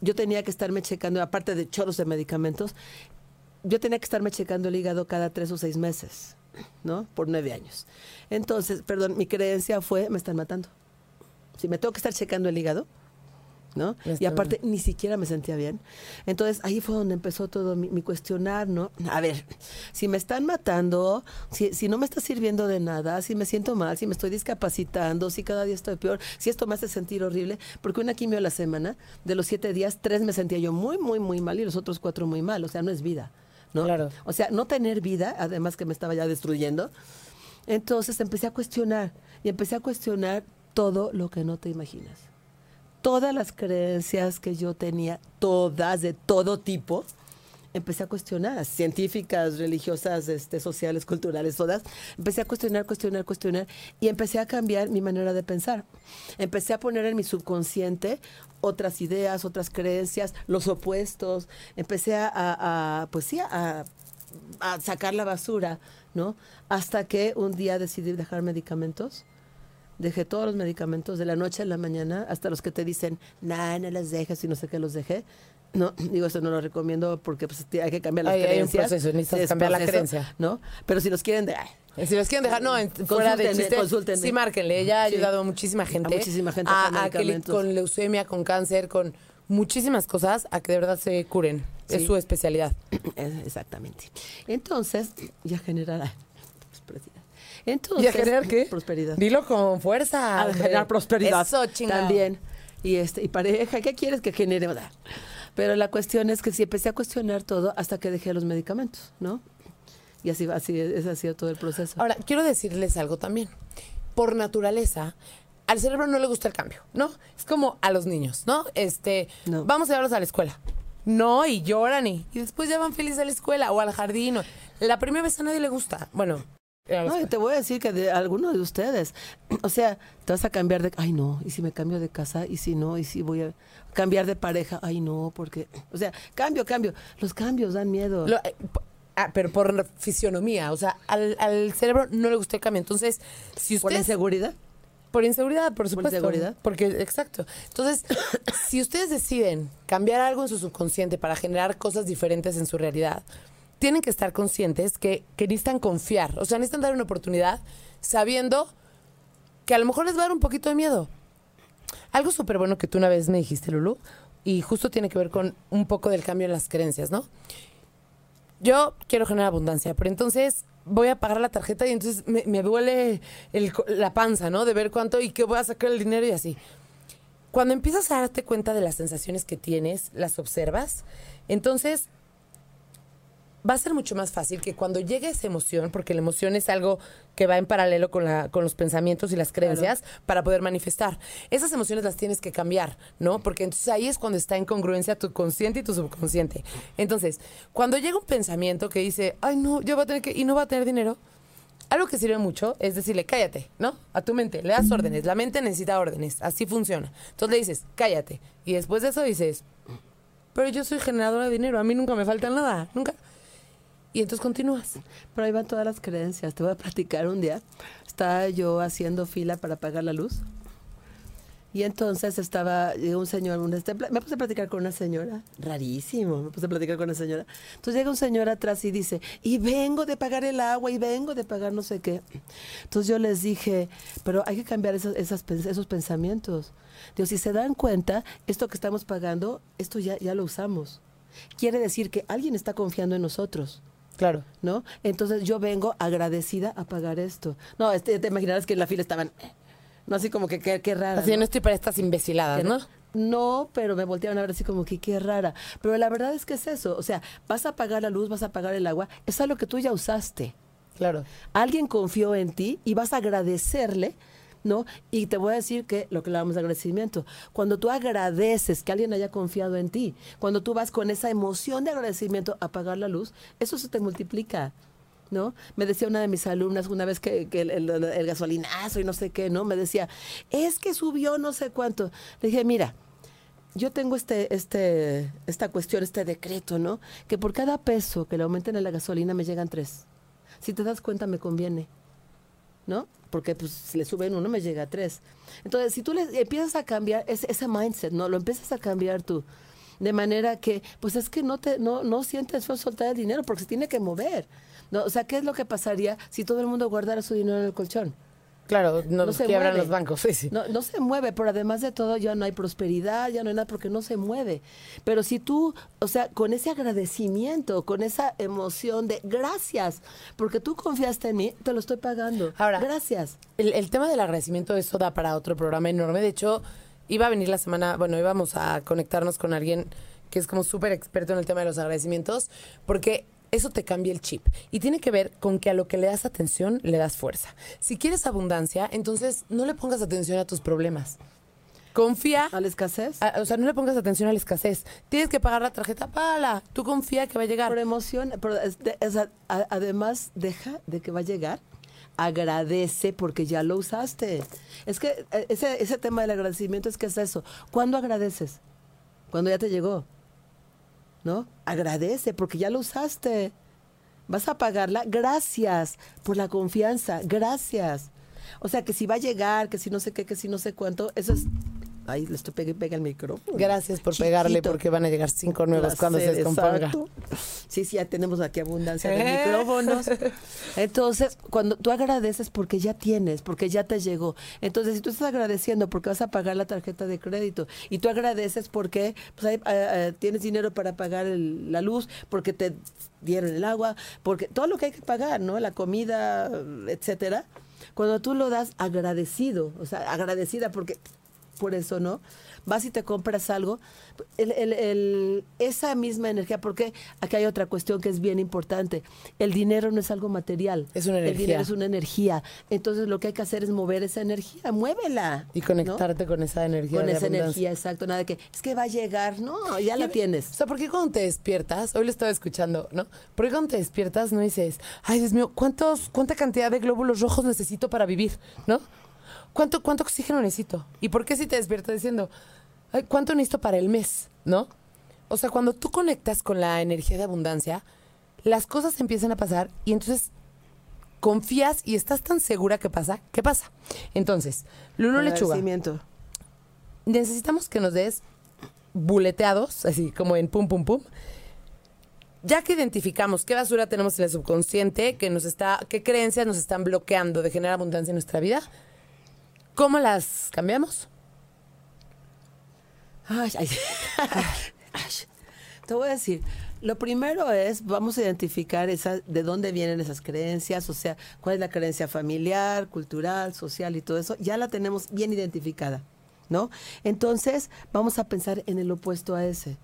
yo tenía que estarme checando, aparte de choros de medicamentos, yo tenía que estarme checando el hígado cada tres o seis meses, ¿no? Por nueve años. Entonces, perdón, mi creencia fue, me están matando. Si me tengo que estar checando el hígado, ¿no? Y aparte ni siquiera me sentía bien. Entonces ahí fue donde empezó todo mi, mi cuestionar, ¿no? A ver, si me están matando, si, si no me está sirviendo de nada, si me siento mal, si me estoy discapacitando, si cada día estoy peor, si esto me hace sentir horrible, porque una quimio a la semana, de los siete días, tres me sentía yo muy, muy, muy mal y los otros cuatro muy mal. O sea, no es vida, ¿no? Claro. O sea, no tener vida, además que me estaba ya destruyendo. Entonces empecé a cuestionar y empecé a cuestionar todo lo que no te imaginas todas las creencias que yo tenía, todas, de todo tipo, empecé a cuestionar, científicas, religiosas, este, sociales, culturales, todas. Empecé a cuestionar, cuestionar, cuestionar y empecé a cambiar mi manera de pensar. Empecé a poner en mi subconsciente otras ideas, otras creencias, los opuestos. Empecé a, pues sí, a sacar la basura, ¿no? Hasta que un día decidí dejar medicamentos. Dejé todos los medicamentos de la noche a la mañana, hasta los que te dicen, nah, no los dejes y no sé qué los dejé. No, [laughs] digo, eso no lo recomiendo porque pues, hay que cambiar las Ay, hay un creencias. proceso, necesitas Es cambiar la creencia. ¿no? Pero si los quieren de... ay, Si los quieren dejar, no, en- fuera de chiste, consúltenme. sí, márquenle. Ella ha Sí. ayudado a muchísima gente. A muchísima gente a- con a con leucemia, con cáncer, con muchísimas cosas, a que de verdad se curen. Es su especialidad. [clears throat] Exactamente. Entonces, ya generará prosperidad. Entonces, ¿Y a generar qué? Prosperidad. Dilo con fuerza. a generar prosperidad Eso, chingado. también y este y pareja qué quieres que genere pero la cuestión es que sí empecé a cuestionar todo hasta que dejé los medicamentos no y así así es ha sido todo el proceso Ahora, quiero decirles algo también. Por naturaleza, al cerebro no le gusta el cambio, ¿no? Es como a los niños, ¿no? Este, No. vamos a llevarlos a la escuela. No, y lloran y, y después ya van felices a la escuela o al jardín. o- la primera vez a nadie le gusta. Bueno, no, y escuela. te voy a decir que de algunos de ustedes, [clears throat] o sea, te vas a cambiar de, ay no, y si me cambio de casa, y si no, y si voy a cambiar de pareja, ay no, porque, o sea, cambio, cambio, los cambios dan miedo. Lo- eh, ah, pero por fisionomía, o sea, al, al cerebro no le gusta el cambio. Entonces, si ¿Por la ustedes... inseguridad? Por inseguridad, por supuesto. inseguridad? Porque, exacto. Entonces, [coughs] si ustedes deciden cambiar algo en su subconsciente para generar cosas diferentes en su realidad, tienen que estar conscientes que, necesitan confiar. O sea, necesitan dar una oportunidad sabiendo que a lo mejor les va a dar un poquito de miedo. Algo súper bueno que tú una vez me dijiste, Lulu, y justo tiene que ver con un poco del cambio en las creencias, ¿no? Yo quiero generar abundancia, pero entonces voy a pagar la tarjeta y entonces me, duele la panza, ¿no? De ver cuánto y que voy a sacar el dinero y así. Cuando empiezas a darte cuenta de las sensaciones que tienes, las observas, entonces va a ser mucho más fácil que cuando llegue esa emoción, porque la emoción es algo que va en paralelo con, la, con los pensamientos y las creencias para poder manifestar. Esas emociones las tienes que cambiar, ¿no? Porque entonces ahí es cuando está en congruencia tu consciente y tu subconsciente. Entonces, cuando llega un pensamiento que dice, ay, no, yo voy a tener que, y no va a tener dinero, algo que sirve mucho es decirle, cállate, ¿no? A tu mente, le das órdenes. La mente necesita órdenes, así funciona. Entonces le dices, cállate. Y después de eso dices, pero yo soy generadora de dinero, a mí nunca me falta nada, nunca. Y entonces continúas. Pero ahí van todas las creencias. Te voy a platicar un día. Estaba yo haciendo fila para pagar la luz. Y entonces estaba llegó un señor, un este- me puse a platicar con una señora, rarísimo, me puse a platicar con una señora. Entonces llega un señor atrás y dice, y vengo de pagar el agua, y vengo de pagar no sé qué. Entonces yo les dije, pero hay que cambiar esos, esos pensamientos. Digo, si se dan cuenta, esto que estamos pagando, esto ya, ya lo usamos. Quiere decir que alguien está confiando en nosotros. Claro. ¿no? Entonces yo vengo agradecida a pagar esto. No, este, te imaginarás que en la fila estaban, eh, no así como que qué, qué rara. Así ¿no? no estoy para estas imbeciladas, ¿no? No, pero me voltearon a ver así como que qué rara. Pero la verdad es que es eso. O sea, vas a pagar la luz, vas a pagar el agua. Es algo que tú ya usaste. Claro. Alguien confió en ti y vas a agradecerle, ¿no? Y te voy a decir que lo que le damos agradecimiento, cuando tú agradeces que alguien haya confiado en ti, cuando tú vas con esa emoción de agradecimiento a pagar la luz, eso se te multiplica. ¿No? Me decía una de mis alumnas una vez que, el- el gasolinazo y no sé qué, ¿no? Me decía, es que subió no sé cuánto. Le dije, mira, yo tengo este, este, esta cuestión, este decreto, ¿no? Que por cada peso que le aumenten a la gasolina me llegan tres. Si te das cuenta, me conviene. ¿No? Porque pues si le suben uno, me llega a tres. Entonces, si tú le empiezas a cambiar ese, ese mindset, ¿no? Lo empiezas a cambiar tú. De manera que, pues es que no te, no, no sientes soltar el dinero porque se tiene que mover. ¿no? O sea, ¿qué es lo que pasaría si todo el mundo guardara su dinero en el colchón? Claro, no, No se quiebran mueve. los bancos, sí, sí. No, no se mueve, pero además de todo ya no hay prosperidad, ya no hay nada porque no se mueve. Pero si tú, o sea, con ese agradecimiento, con esa emoción de gracias, porque tú confiaste en mí, te lo estoy pagando. Ahora, gracias. El, el tema del agradecimiento, eso da para otro programa enorme. De hecho, iba a venir la semana, bueno, íbamos a conectarnos con alguien que es como súper experto en el tema de los agradecimientos, porque eso te cambia el chip. Y tiene que ver con que a lo que le das atención, le das fuerza. Si quieres abundancia, entonces no le pongas atención a tus problemas. Confía. ¿A la escasez? a- o sea, no le pongas atención a la escasez. Tienes que pagar la tarjeta, págala. Tú confía que va a llegar. Por emoción, pero es de- es a- a- además deja de que va a llegar, agradece porque ya lo usaste. Es que eh, ese, ese tema del agradecimiento es que es eso. ¿Cuándo agradeces? Cuando ya te llegó. ¿No? Agradece porque ya lo usaste. Vas a pagarla. Gracias por la confianza. Gracias. O sea, que si va a llegar, que si no sé qué, que si no sé cuánto, eso es... Ay, le estoy pegue, pega el micrófono. Gracias por pegarle Chiquito. porque van a llegar cinco nuevos cuando se descomponga. Sí, sí, ya tenemos aquí abundancia de [laughs] micrófonos. Entonces, cuando tú agradeces porque ya tienes, porque ya te llegó. Entonces, si tú estás agradeciendo porque vas a pagar la tarjeta de crédito y tú agradeces porque pues, eh, eh, tienes dinero para pagar el- la luz, porque te dieron el agua, porque todo lo que hay que pagar, ¿no? La comida, etcétera. Cuando tú lo das agradecido, o sea, agradecida porque por eso, ¿no? Vas y te compras algo, el- el- el- esa misma energía, porque aquí hay otra cuestión que es bien importante. El dinero no es algo material. Es una El energía. dinero es una energía. Entonces lo que hay que hacer es mover esa energía, muévela. Y ¿no? conectarte con esa energía. Con de esa abundancia. energía, exacto. Nada de que es que va a llegar, no, ya la O tienes. sea, ¿por qué cuando te despiertas, hoy lo estaba escuchando, ¿no? ¿Por qué cuando te despiertas no dices, ay, Dios mío, ¿cuántos, ¿cuánta cantidad de glóbulos rojos necesito para vivir? ¿No? ¿Cuánto, ¿Cuánto oxígeno necesito? ¿Y por qué si te despiertas diciendo, ay, ¿cuánto necesito para el mes? ¿No? O sea, cuando tú conectas con la energía de abundancia, las cosas empiezan a pasar y entonces confías y estás tan segura que pasa, ¿qué pasa? Entonces, Lulu Lechuga, necesitamos que nos des buleteados, así como en pum, pum, pum. Ya que identificamos qué basura tenemos en el subconsciente, que nos está, qué creencias nos están bloqueando de generar abundancia en nuestra vida, ¿cómo las cambiamos? [laughs] Te voy a decir, lo primero es, vamos a identificar esa, de dónde vienen esas creencias, o sea, cuál es la creencia familiar, cultural, social y todo eso, ya la tenemos bien identificada, ¿no? Entonces, vamos a pensar en el opuesto a ese,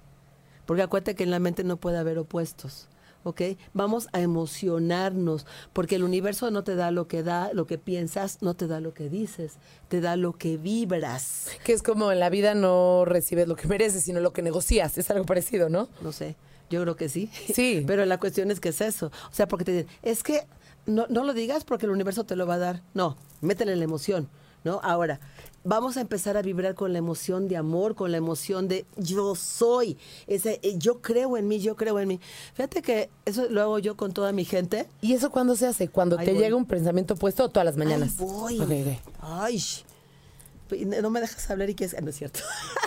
porque acuérdate que en la mente no puede haber opuestos. ¿Ok? Vamos a emocionarnos, porque el universo no te da lo que da, lo que piensas, no te da lo que dices, te da lo que vibras. Que es como en la vida no recibes lo que mereces, sino lo que negocias. Es algo parecido, ¿no? No sé, yo creo que sí. Sí. [laughs] Pero la cuestión es que es eso. O sea, porque te dicen, es que no, no lo digas porque el universo te lo va a dar. No, métele la emoción, ¿no? Ahora, vamos a empezar a vibrar con la emoción de amor, con la emoción de yo soy, ese, eh, yo creo en mí, yo creo en mí. Fíjate que eso lo hago yo con toda mi gente. ¿Y eso cuándo se hace? ¿Cuando Ahí te voy. llega un pensamiento opuesto o todas las mañanas? Voy. Ok, ok. Ay, no me dejas hablar y quieres... ah, No es cierto.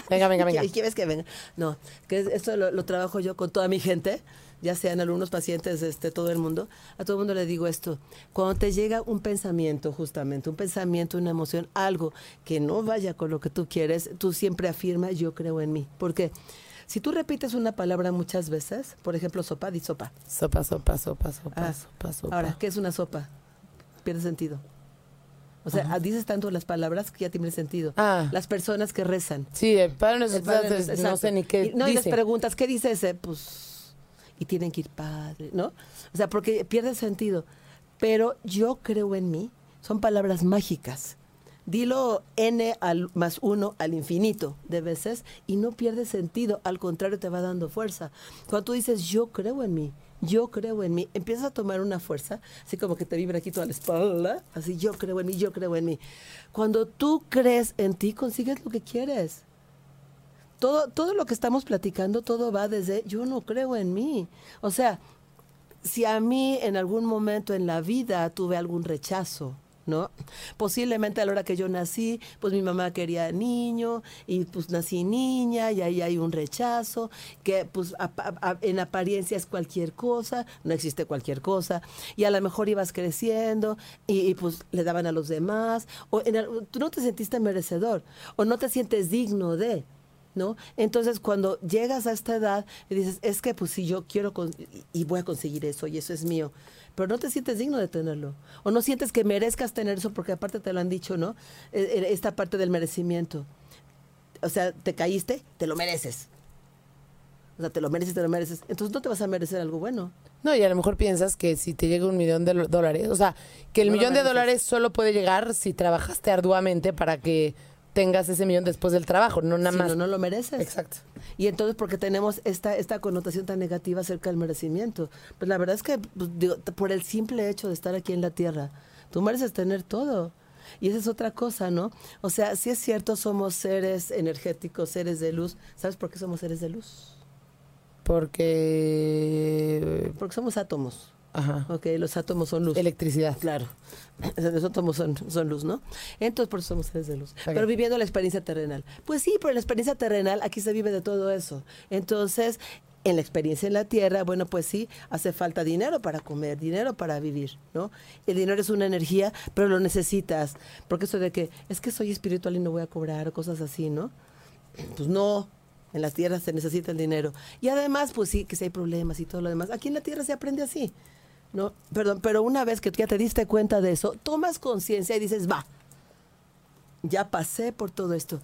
Venga, venga, [laughs] ¿Y venga. ¿Y quieres que venga? No, que es- esto lo, lo trabajo yo con toda mi gente, ya sean alumnos, pacientes, este, todo el mundo. A todo el mundo le digo esto. Cuando te llega un pensamiento, justamente, un pensamiento, una emoción, algo que no vaya con lo que tú quieres, tú siempre afirmas, yo creo en mí. ¿Por qué? Si tú repites una palabra muchas veces, por ejemplo, sopa, di sopa. Sopa, sopa, sopa, sopa, Ah, sopa, sopa. Ahora, ¿qué es una sopa? Pierde sentido. O sea, dices tanto las palabras que ya tiene sentido. Ah. Las personas que rezan. Sí, el padre nos El padre, no exacto. sé ni qué Y, no, y les preguntas, ¿qué dice ese? Pues, y tienen que ir padre, ¿no? O sea, porque pierde sentido. Pero yo creo en mí, son palabras mágicas. Dilo n al, más uno al infinito de veces y no pierde sentido, al contrario te va dando fuerza. Cuando tú dices yo creo en mí, yo creo en mí, empiezas a tomar una fuerza, así como que te vibra aquí toda la espalda, así yo creo en mí, yo creo en mí. Cuando tú crees en ti, consigues lo que quieres todo, todo lo que estamos platicando, todo va desde yo no creo en mí. O sea, si a mí en algún momento en la vida tuve algún rechazo, ¿no? Posiblemente a la hora que yo nací, pues mi mamá quería niño y pues nací niña y ahí hay un rechazo, que pues en apariencia es cualquier cosa, no existe cualquier cosa, y a lo mejor ibas creciendo y, pues le daban a los demás, o tú no te sentiste merecedor, o no te sientes digno de, ¿no? Entonces, cuando llegas a esta edad y dices, es que pues si yo quiero y voy a conseguir eso y eso es mío, pero no te sientes digno de tenerlo. O no sientes que merezcas tener eso porque aparte te lo han dicho, ¿no? E, e, esta parte del merecimiento. O sea, te caíste, te lo mereces. O sea, te lo mereces, te lo mereces. Entonces no te vas a merecer algo bueno. No, y a lo mejor piensas que si te llega un millón de dólares, o sea, que el millón de dólares solo puede llegar si trabajaste arduamente para que tengas ese millón después del trabajo, no nada más. No, no lo mereces. Exacto. Y entonces, porque tenemos esta, esta connotación tan negativa acerca del merecimiento? Pues la verdad es que, pues, por el simple hecho de estar aquí en la tierra, tú mereces tener todo. Y esa es otra cosa, ¿no? O sea, si es cierto, somos seres energéticos, seres de luz. ¿Sabes por qué somos seres de luz? Porque... Porque somos átomos. Ajá. Ok, los átomos son luz. Electricidad. Claro. [coughs] Los átomos son, son luz, ¿no? Entonces, por eso somos seres de luz. Pero viviendo la experiencia terrenal. Pues sí, pero en la experiencia terrenal aquí se vive de todo eso. Entonces, en la experiencia en la tierra, bueno, pues sí, hace falta dinero para comer, dinero para vivir, ¿no? El dinero es una energía, pero lo necesitas. Porque eso de que es que soy espiritual y no voy a cobrar, cosas así, ¿no? [clears throat] Pues no, en las tierras se necesita el dinero. Y además, pues sí, que si hay problemas y todo lo demás. Aquí en la tierra se aprende así. ¿No? Perdón, pero una vez que ya te diste cuenta de eso, tomas conciencia y dices, va, ya pasé por todo esto.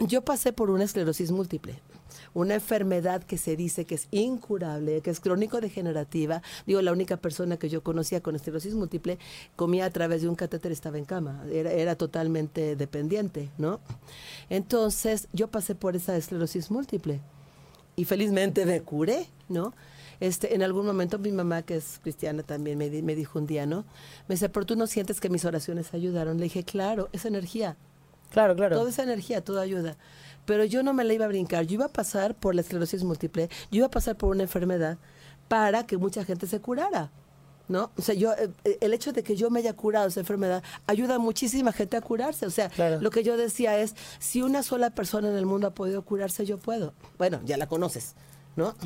Yo pasé por una esclerosis múltiple, una enfermedad que se dice que es incurable, que es crónico-degenerativa. Digo, la única persona que yo conocía con esclerosis múltiple comía a través de un catéter, estaba en cama, era, era totalmente dependiente, ¿no? Entonces, yo pasé por esa esclerosis múltiple y felizmente me curé, ¿no? Este, en algún momento mi mamá, que es cristiana también, me, me dijo un día, ¿no? Me dice, pero tú no sientes que mis oraciones ayudaron. Le dije, claro, esa energía. Claro, claro. Toda esa energía, toda ayuda. Pero yo no me la iba a brincar. Yo iba a pasar por la esclerosis múltiple, yo iba a pasar por una enfermedad para que mucha gente se curara. ¿no? O sea, yo, eh, el hecho de que yo me haya curado esa enfermedad ayuda a muchísima gente a curarse. O sea, lo que yo decía es, si una sola persona en el mundo ha podido curarse, yo puedo. Bueno, ya la conoces,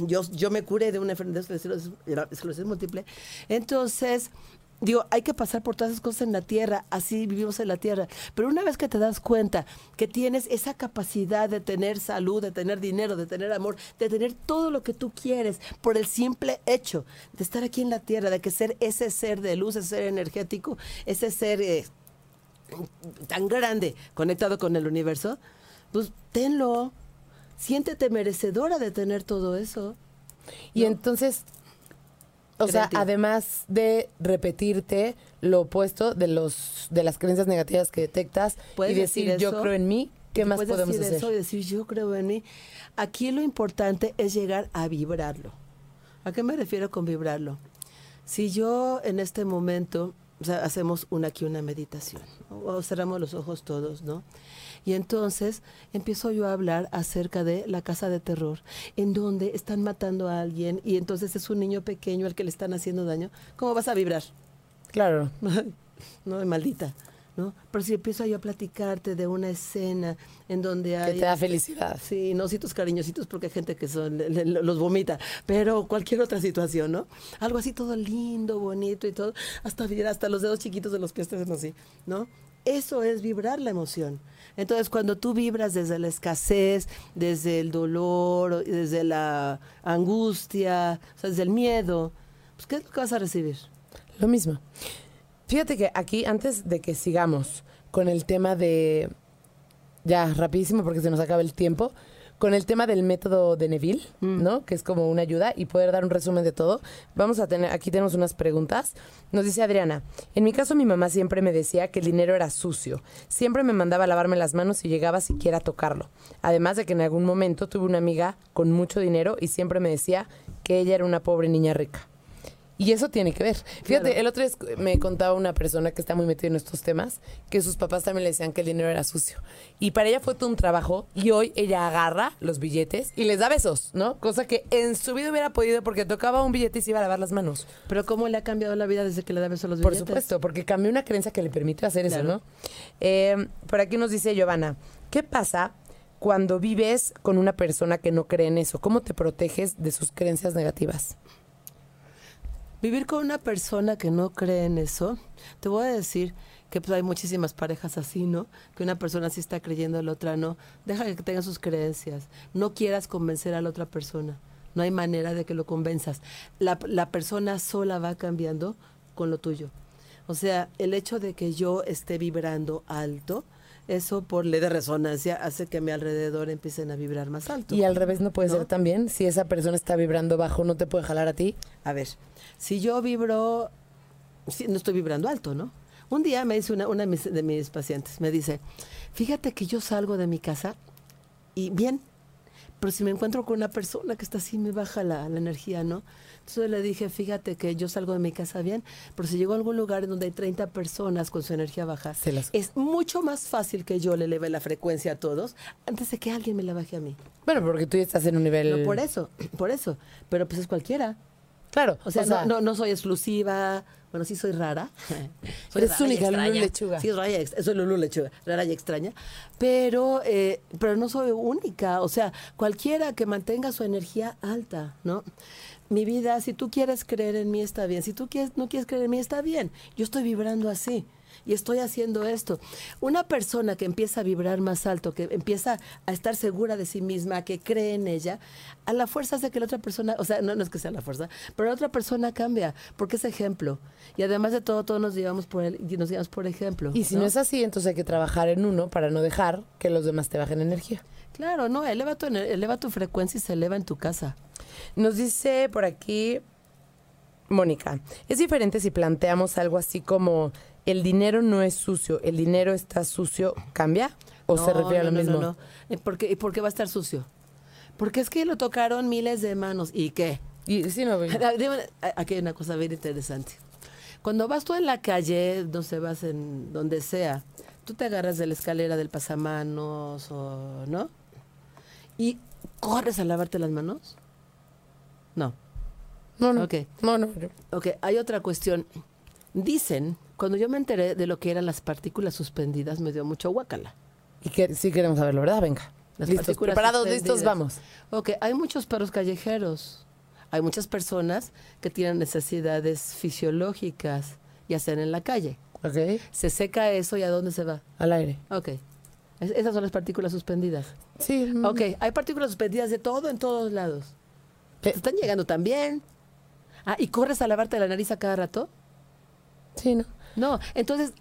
Yo, yo me curé de una enfermedad de esclerosis múltiple. Entonces, digo, hay que pasar por todas esas cosas en la tierra, así vivimos en la tierra. Pero una vez que te das cuenta que tienes esa capacidad de tener salud, de tener dinero, de tener amor, de tener todo lo que tú quieres por el simple hecho de estar aquí en la tierra, de que ser ese ser de luz, ese ser energético, ese ser eh, tan grande conectado con el universo, pues tenlo, siéntete merecedora de tener todo eso. Y entonces, o sea, además de repetirte lo opuesto de los de las creencias negativas que detectas y decir, yo creo en mí, ¿qué más podemos decir hacer? Eso y decir yo creo en mí. Aquí lo importante es llegar a vibrarlo. ¿A qué me refiero con vibrarlo? Si yo en este momento, o sea, hacemos una aquí una meditación, o cerramos los ojos todos, ¿no? Y entonces empiezo yo a hablar acerca de la casa de terror, en donde están matando a alguien y entonces es un niño pequeño al que le están haciendo daño. ¿Cómo vas a vibrar? Claro. [laughs] no, maldita. ¿no? Pero si empiezo yo a platicarte de una escena en donde hay... Que te da felicidad. Sí, no tus cariñositos porque hay gente que son, los vomita, pero cualquier otra situación, ¿no? Algo así todo lindo, bonito y todo, hasta, hasta los dedos chiquitos de los pies te hacen así, ¿no? Eso es vibrar la emoción. Entonces, cuando tú vibras desde la escasez, desde el dolor, desde la angustia, desde el miedo, pues, ¿qué lo vas a recibir? Lo mismo. Fíjate que aquí, antes de que sigamos con el tema de... Ya, rapidísimo porque se nos acaba el tiempo con el tema del método de Neville, mm. ¿no? Que es como una ayuda y poder dar un resumen de todo. Vamos a tener, aquí tenemos unas preguntas. Nos dice Adriana, en mi caso mi mamá siempre me decía que el dinero era sucio. Siempre me mandaba a lavarme las manos y llegaba siquiera a tocarlo. Además de que en algún momento tuve una amiga con mucho dinero y siempre me decía que ella era una pobre niña rica. Y eso tiene que ver. Fíjate, el otro día me contaba una persona que está muy metida en estos temas, que sus papás también le decían que el dinero era sucio. Y para ella fue todo un trabajo y hoy ella agarra los billetes y les da besos, ¿no? Cosa que en su vida hubiera podido porque tocaba un billete y se iba a lavar las manos. Pero ¿cómo le ha cambiado la vida desde que le da besos a los Por billetes? supuesto, porque cambió una creencia que le permitió hacer eso. ¿no? Eh, por aquí nos dice Giovanna, ¿qué pasa cuando vives con una persona que no cree en eso? ¿Cómo te proteges de sus creencias negativas? Vivir con una persona que no cree en eso, te voy a decir que pues hay muchísimas parejas así, ¿no? Que una persona sí está creyendo, la otra no. Deja que tenga sus creencias. No quieras convencer a la otra persona. No hay manera de que lo convenzas. La, la persona sola va cambiando con lo tuyo. O sea, el hecho de que yo esté vibrando alto, eso por ley de resonancia hace que a mi alrededor empiecen a vibrar más alto. Y al revés no puede ¿No? ser también. Si esa persona está vibrando bajo, ¿no te puede jalar a ti? A ver, si yo vibro, sí, no estoy vibrando alto, ¿no? Un día me dice una, una de, mis, de mis pacientes, me dice, fíjate que yo salgo de mi casa y bien, pero si me encuentro con una persona que está así, me baja la, la energía, ¿no? Entonces le dije, fíjate que yo salgo de mi casa bien, pero si llego a algún lugar en donde hay 30 personas con su energía baja, Se las- es mucho más fácil que yo le eleve la frecuencia a todos antes de que alguien me la baje a mí. Bueno, porque tú ya estás en un nivel... No, por eso, por eso. Pero pues es cualquiera. Claro. O sea, no, no, no soy exclusiva. Bueno, sí soy rara. [laughs] Soy Eres rara única, Lulú. Lechuga. Sí, rara y soy Lulú Lechuga, rara y extraña. Pero, eh, pero no soy única. O sea, cualquiera que mantenga su energía alta, ¿no? Mi vida, si tú quieres creer en mí, está bien. Si tú quieres, no quieres creer en mí, está bien. Yo estoy vibrando así. Y estoy haciendo esto. Una persona que empieza a vibrar más alto, que empieza a estar segura de sí misma, que cree en ella, a la fuerza hace que la otra persona, o sea, no, no es que sea la fuerza, pero la otra persona cambia, porque es ejemplo. Y además de todo, todos nos llevamos por el, nos llevamos por ejemplo. Y si no es así, entonces hay que trabajar en uno para no dejar que los demás te bajen energía. Claro, no, eleva tu, eleva tu frecuencia y se eleva en tu casa. Nos dice por aquí Mónica, es diferente si planteamos algo así como el dinero no es sucio, el dinero está sucio, ¿cambia? ¿O se refiere a lo no, no, mismo? No, no. ¿Y por qué, por qué va a estar sucio? Porque es que lo tocaron miles de manos. ¿Y qué? Y, sí, no, [laughs] Dime, Aquí hay una cosa bien interesante. Cuando vas tú en la calle, no sé, vas en donde sea, tú te agarras de la escalera del pasamanos o no, y corres a lavarte las manos. No. no, no, Ok. no, no. Ok, hay otra cuestión. Dicen, cuando yo me enteré de lo que eran las partículas suspendidas, me dio mucho guacala. Y que sí queremos saberlo, ¿verdad? Venga. Las listos, preparados, listos, vamos. Ok, hay muchos perros callejeros. Hay muchas personas que tienen necesidades fisiológicas y hacen en la calle. ¿Ok? Se seca eso y a dónde se va. Al aire. Ok. Es- esas son las partículas suspendidas. Sí. Ok, hay partículas suspendidas de todo en todos lados. Te están llegando también. Ah, ¿y corres a lavarte la nariz a cada rato? sí, ¿no? No, entonces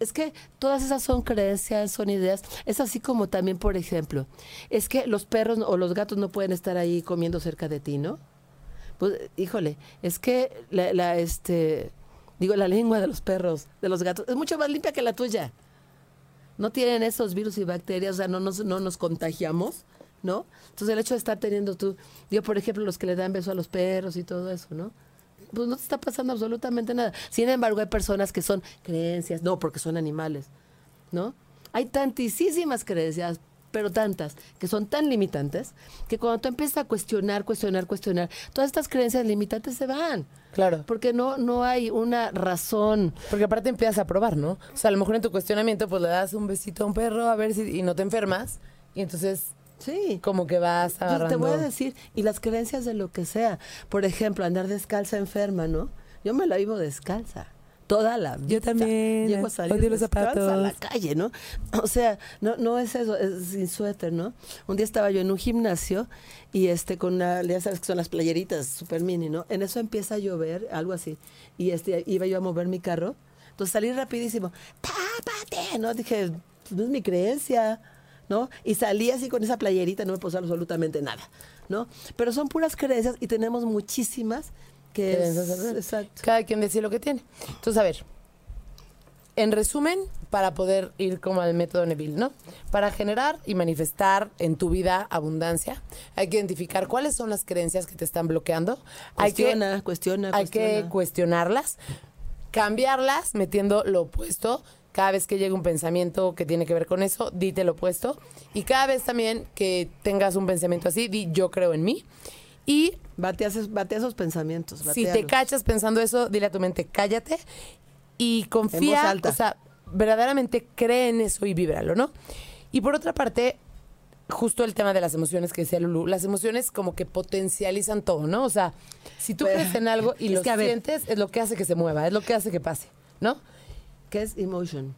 es que todas esas son creencias, son ideas. Es así como también, por ejemplo, es que los perros o los gatos no pueden estar ahí comiendo cerca de ti, ¿no? Pues, híjole, es que la, la, este, digo, la lengua de los perros, de los gatos, es mucho más limpia que la tuya. No tienen esos virus y bacterias, o sea, no nos, no nos contagiamos, ¿no? Entonces el hecho de estar teniendo tú, digo, por ejemplo, los que le dan beso a los perros y todo eso, ¿no? Pues no te está pasando absolutamente nada. Sin embargo, hay personas que son creencias, no, porque son animales, ¿no? Hay tantísimas creencias, pero tantas, que son tan limitantes, que cuando tú empiezas a cuestionar, cuestionar, cuestionar, todas estas creencias limitantes se van. Claro. Porque no, no hay una razón. Porque aparte empiezas a probar, ¿no? O sea, a lo mejor en tu cuestionamiento, pues le das un besito a un perro a ver si y no te enfermas. Y entonces, Sí. como que vas Yo agarrando. te voy a decir, y las creencias de lo que sea. Por ejemplo, andar descalza enferma, ¿no? Yo me la vivo descalza. Toda la vida. también, Llego a salir los descalza a la zapatos. calle, ¿no? O sea, no, no es eso, es sin suéter, ¿no? Un día estaba yo en un gimnasio y este con una, ya sabes que son las playeritas super mini, ¿no? En eso empieza a llover, algo así. Y este iba yo a mover mi carro. Entonces salí rapidísimo. ¡Tápate! ¿No? Dije, pues no es mi creencia. ¿No? Y salí así con esa playerita, no me pasó absolutamente nada, ¿no? Pero son puras creencias y tenemos muchísimas que exacto. Cada quien decide lo que tiene. Entonces, a ver. En resumen, para poder ir como al método Neville, ¿no? Para generar y manifestar en tu vida abundancia, hay que identificar cuáles son las creencias que te están bloqueando. Cuestiona, hay que, cuestiona, Hay que cuestiona. cuestionarlas, cambiarlas metiendo lo opuesto. Cada vez que llegue un pensamiento que tiene que ver con eso, dite lo opuesto. Y cada vez también que tengas un pensamiento así, di yo creo en mí. Y Batea batea esos pensamientos. si te cachas pensando eso, dile a tu mente, cállate y confía, o sea, verdaderamente cree en eso y víbralo, ¿no? Y por otra parte, justo el tema de las emociones que decía Lulu, las emociones como que potencializan todo, ¿no? O sea, si tú Pero- crees en algo y lo sientes, es lo que hace que se mueva, es lo que hace que pase, ¿no? ¿Qué es emotion?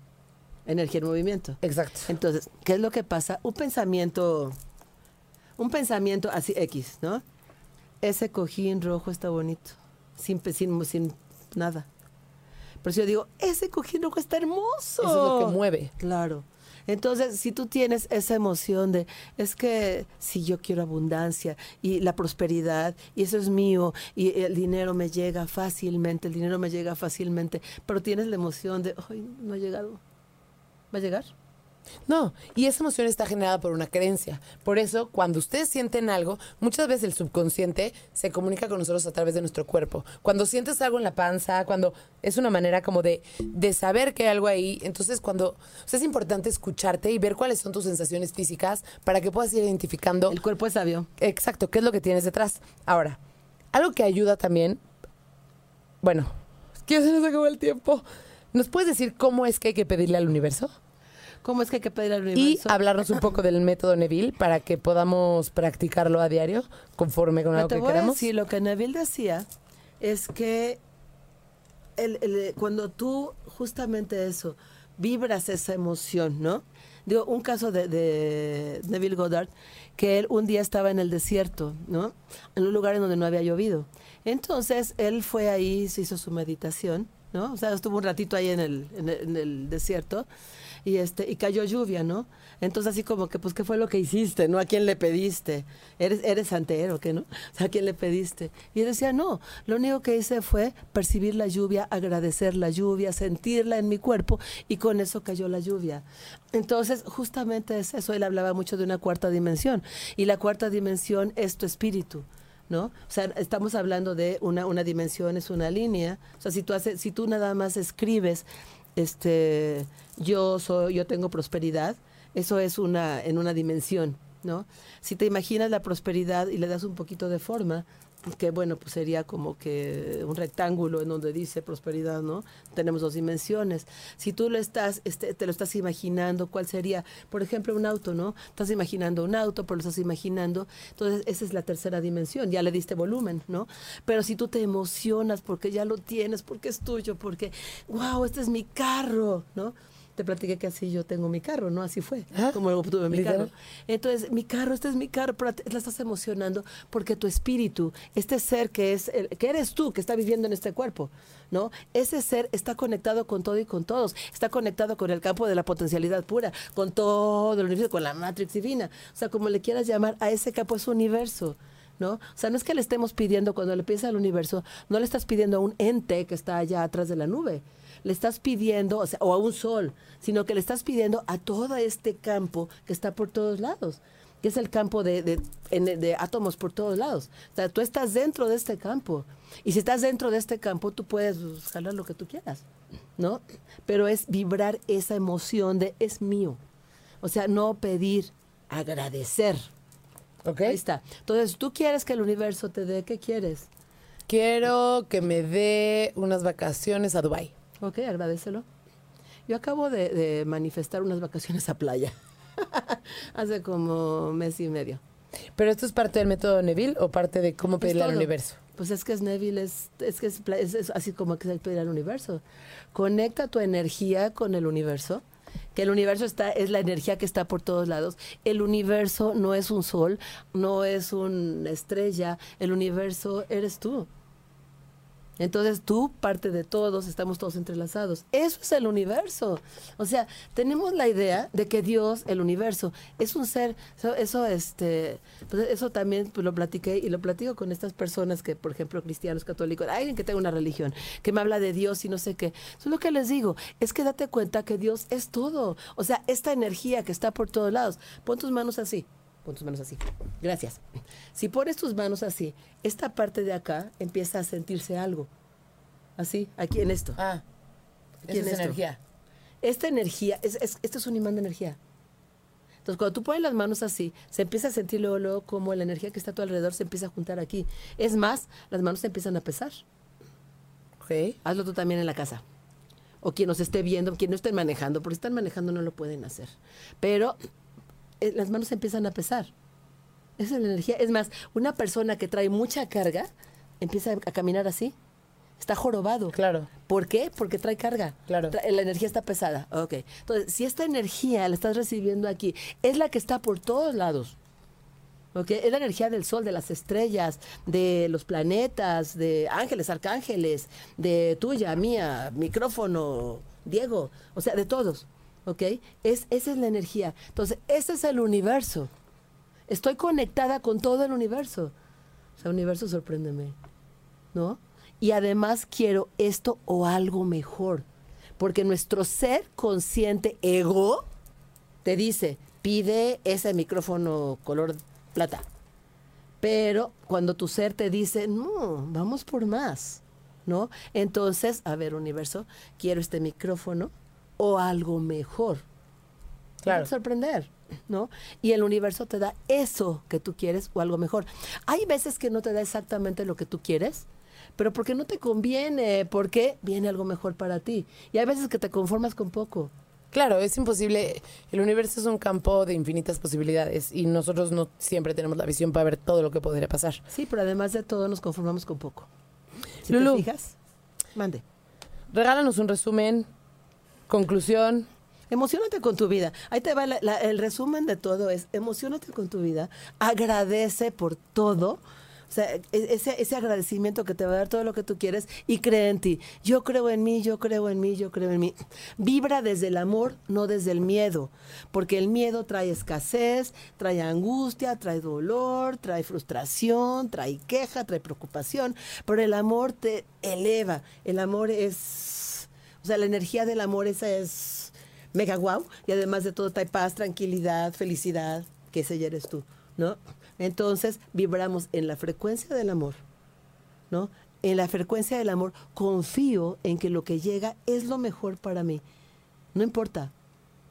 Energía en movimiento. Exacto. Entonces, ¿qué es lo que pasa? Un pensamiento, un pensamiento así X, ¿no? Ese cojín rojo está bonito, sin, sin, sin nada. Pero si yo digo, ese cojín rojo está hermoso. Eso es lo que mueve. Claro. Entonces, si tú tienes esa emoción de, es que si yo quiero abundancia y la prosperidad, y eso es mío, y el dinero me llega fácilmente, el dinero me llega fácilmente, pero tienes la emoción de, ay, no ha llegado. ¿Va a llegar? No, y esa emoción está generada por una creencia. Por eso, cuando ustedes sienten algo, muchas veces el subconsciente se comunica con nosotros a través de nuestro cuerpo. Cuando sientes algo en la panza, cuando es una manera como de, de saber que hay algo ahí, entonces cuando o sea, es importante escucharte y ver cuáles son tus sensaciones físicas para que puedas ir identificando El cuerpo es sabio. exacto qué es lo que tienes detrás. Ahora, algo que ayuda también, bueno, es que se nos acabó el tiempo. ¿Nos puedes decir cómo es que hay que pedirle al universo? ¿Cómo es que hay que pedir al y universo? hablarnos un poco del método Neville para que podamos practicarlo a diario conforme con algo te que voy queramos. decir, lo que Neville decía es que el- el- cuando tú justamente eso, vibras esa emoción, ¿no? Digo, un caso de, de Neville Goddard, que él un día estaba en el desierto, ¿no? En un lugar en donde no había llovido. Entonces, él fue ahí, se hizo su meditación, ¿no? O sea, estuvo un ratito ahí en el, en el, en el desierto y este y cayó lluvia, ¿no? Entonces así como que pues qué fue lo que hiciste, ¿no? ¿A quién le pediste? ¿Eres eres santero, qué no? [laughs] ¿a quién le pediste? Y él decía, "No, lo único que hice fue percibir la lluvia, agradecer la lluvia, sentirla en mi cuerpo y con eso cayó la lluvia." Entonces, justamente es eso, él hablaba mucho de una cuarta dimensión y la cuarta dimensión es tu espíritu. ¿no? O sea, estamos hablando de una, una dimensión, es una línea. O sea, si tú, si tú nada más escribes, este, yo, soy, yo tengo prosperidad, eso es una, en una dimensión, ¿no? Si te imaginas la prosperidad y le das un poquito de forma, que bueno, pues sería como que un rectángulo en donde dice prosperidad, ¿no? Tenemos dos dimensiones. Si tú lo estás, este, te lo estás imaginando, ¿cuál sería? Por ejemplo, un auto, ¿no? Estás imaginando un auto, pero lo estás imaginando. Entonces, esa es la tercera dimensión, ya le diste volumen, ¿no? Pero si tú te emocionas porque ya lo tienes, porque es tuyo, porque, wow, este es mi carro, ¿no? Te platiqué que así yo tengo mi carro, ¿no? Así fue, Ah, como obtuve mi literal. carro. Entonces, mi carro, este es mi carro, pero te la estás emocionando porque tu espíritu, este ser que es, el- que eres tú, que está viviendo en este cuerpo, ¿no? Ese ser está conectado con todo y con todos, está conectado con el campo de la potencialidad pura, con todo el universo, con la matrix divina. O sea, como le quieras llamar, a ese campo es universo. ¿No? O sea, no es que le estemos pidiendo, cuando le piensas al universo, no le estás pidiendo a un ente que está allá atrás de la nube. Le estás pidiendo, o, sea, o a un sol, sino que le estás pidiendo a todo este campo que está por todos lados, que es el campo de, de, de átomos por todos lados. O sea, tú estás dentro de este campo. Y si estás dentro de este campo, tú puedes jalar lo que tú quieras, ¿no? Pero es vibrar esa emoción de es mío. O sea, no pedir, agradecer. ¿Ok? Ahí está. Entonces, tú quieres que el universo te dé, ¿qué quieres? Quiero que me dé unas vacaciones a Dubai. Ok, agradecelo. Yo acabo de, de manifestar unas vacaciones a playa. [laughs] Hace como mes y medio. ¿Pero esto es parte del método Neville o parte de cómo Es pedirle al universo? Pues es que es Neville, es, es que es, es- es así como que se pedir al universo. Conecta tu energía con el universo, que el universo está, es la energía que está por todos lados. El universo no es un sol, no es una estrella, el universo eres tú. Entonces tú, parte de todos, estamos todos entrelazados. Eso es el universo. O sea, tenemos la idea de que Dios, el universo, es un ser. Eso, este, pues eso también pues, lo platiqué y lo platico con estas personas que, por ejemplo, cristianos, católicos, alguien que tenga una religión, que me habla de Dios y no sé qué. Eso es lo que les digo. Es que date cuenta que Dios es todo. O sea, esta energía que está por todos lados. Pon tus manos así. Pon tus manos así. Gracias. Si pones tus manos así, esta parte de acá empieza a sentirse algo. Así, aquí en esto. Ah, Aquí en es esto. energía. Esta energía, es, es- esto es un imán de energía. Entonces, cuando tú pones las manos así, se empieza a sentir luego, luego como la energía que está a tu alrededor se empieza a juntar aquí. Es más, las manos se empiezan a pesar. Ok. Hazlo tú también en la casa. O quien nos esté viendo, quien no esté manejando, porque si están manejando no lo pueden hacer. Pero las manos empiezan a pesar. Esa es la energía. Es más, una persona que trae mucha carga empieza a caminar así. Está jorobado. Claro. ¿Por qué? Porque trae carga. Claro. Tra- la energía está pesada. Ok. Entonces, si esta energía la estás recibiendo aquí, es la que está por todos lados. ¿Ok? Es la energía del sol, de las estrellas, de los planetas, de ángeles, arcángeles, de tuya, mía, micrófono, Diego, o sea, de todos. ¿Ok? Es, esa es la energía. Entonces, ese es el universo. Estoy conectada con todo el universo. O sea, universo, sorpréndeme. ¿no? Y además quiero esto o algo mejor. Porque nuestro ser consciente ego te dice, pide ese micrófono color plata. Pero cuando tu ser te dice, no, vamos por más, ¿no? Entonces, a ver, universo, quiero este micrófono o algo mejor. Claro. Te sorprender, ¿no? Y el universo te da eso que tú quieres o algo mejor. Hay veces que no te da exactamente lo que tú quieres, pero porque no te conviene, porque viene algo mejor para ti. Y hay veces que te conformas con poco. Claro, es imposible. El universo es un campo de infinitas posibilidades y nosotros no siempre tenemos la visión para ver todo lo que podría pasar. Sí, pero además de todo nos conformamos con poco. Si Lulú. te fijas, mande. Regálanos un resumen, conclusión. Emocionate con tu vida. Ahí te va la- el resumen de todo es emocionate con tu vida, agradece por todo. O sea, e- ese, ese agradecimiento que te va a dar todo lo que tú quieres y cree en ti. Yo creo en mí, yo creo en mí, yo creo en mí. Vibra desde el amor, no desde el miedo. Porque el miedo trae escasez, trae angustia, trae dolor, trae frustración, trae queja, trae preocupación. Pero el amor te eleva. El amor es o sea, la energía del amor esa es mega guau. Y además de todo trae paz, tranquilidad, felicidad, que ese ya eres tú, ¿no? Entonces vibramos en la frecuencia del amor, ¿no? En la frecuencia del amor confío en que lo que llega es lo mejor para mí. No importa.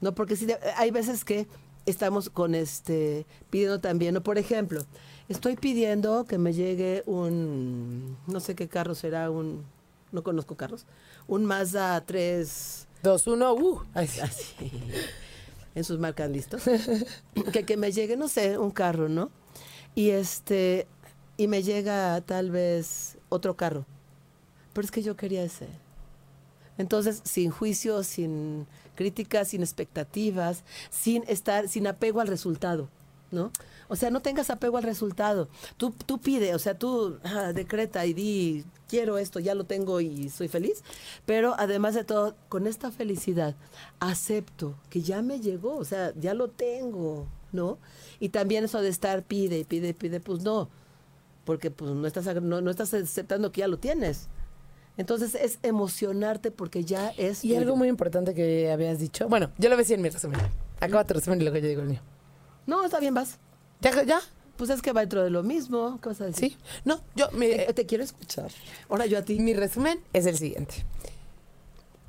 No, porque si de- hay veces que estamos con este pidiendo también, ¿no? Por ejemplo, estoy pidiendo que me llegue un no sé qué carro será, un no conozco carros, un Mazda 3 Dos, uno, uh. Ay, sí. así, en sus marcas listos, [laughs] que, que me llegue, no sé, un carro, ¿no? Y este, y me llega tal vez otro carro, pero es que yo quería ese. Entonces, sin juicio, sin críticas, sin expectativas, sin estar, sin apego al resultado, ¿no? O sea, no tengas apego al resultado. Tú, tú pide, o sea, tú ah, decreta y di, quiero esto, ya lo tengo y soy feliz. Pero además de todo, con esta felicidad, acepto que ya me llegó, o sea, ya lo tengo, ¿no? Y también eso de estar pide, pide, pide, pues no, porque pues no estás, no, no estás aceptando que ya lo tienes. Entonces es emocionarte porque ya es... Y tuyo. algo muy importante que habías dicho. Bueno, yo lo decía en mi resumen. Acaba tu resumen y luego yo digo el mío. No, está bien, vas. ¿Ya? ¿Ya? Pues es que va dentro de lo mismo. ¿Qué vas a decir? ¿Sí? No, yo, mi, Eh, te quiero escuchar. Ahora yo a ti. mi resumen es el siguiente.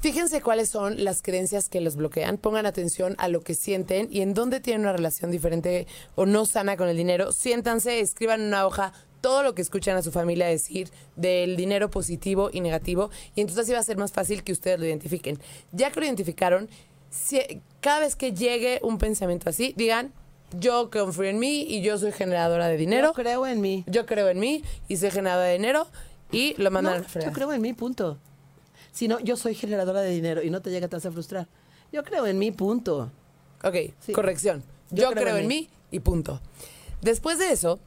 Fíjense cuáles son las creencias que los bloquean. Pongan atención a lo que sienten y en dónde tienen una relación diferente o no sana con el dinero. Siéntanse, escriban en una hoja todo lo que escuchan a su familia decir del dinero positivo y negativo y entonces así va a ser más fácil que ustedes lo identifiquen. Ya que lo identificaron, si- cada vez que llegue un pensamiento así, digan, yo confío en mí y yo soy generadora de dinero. Yo creo en mí. Yo creo en mí y soy generadora de dinero y lo mandan No, a la fregada. yo creo en mí, punto. Si no, yo soy generadora de dinero y no te llega, te vas a frustrar. Yo creo en mí, punto. Ok, Sí. corrección. Yo, creo, en mí. y punto. Después de eso,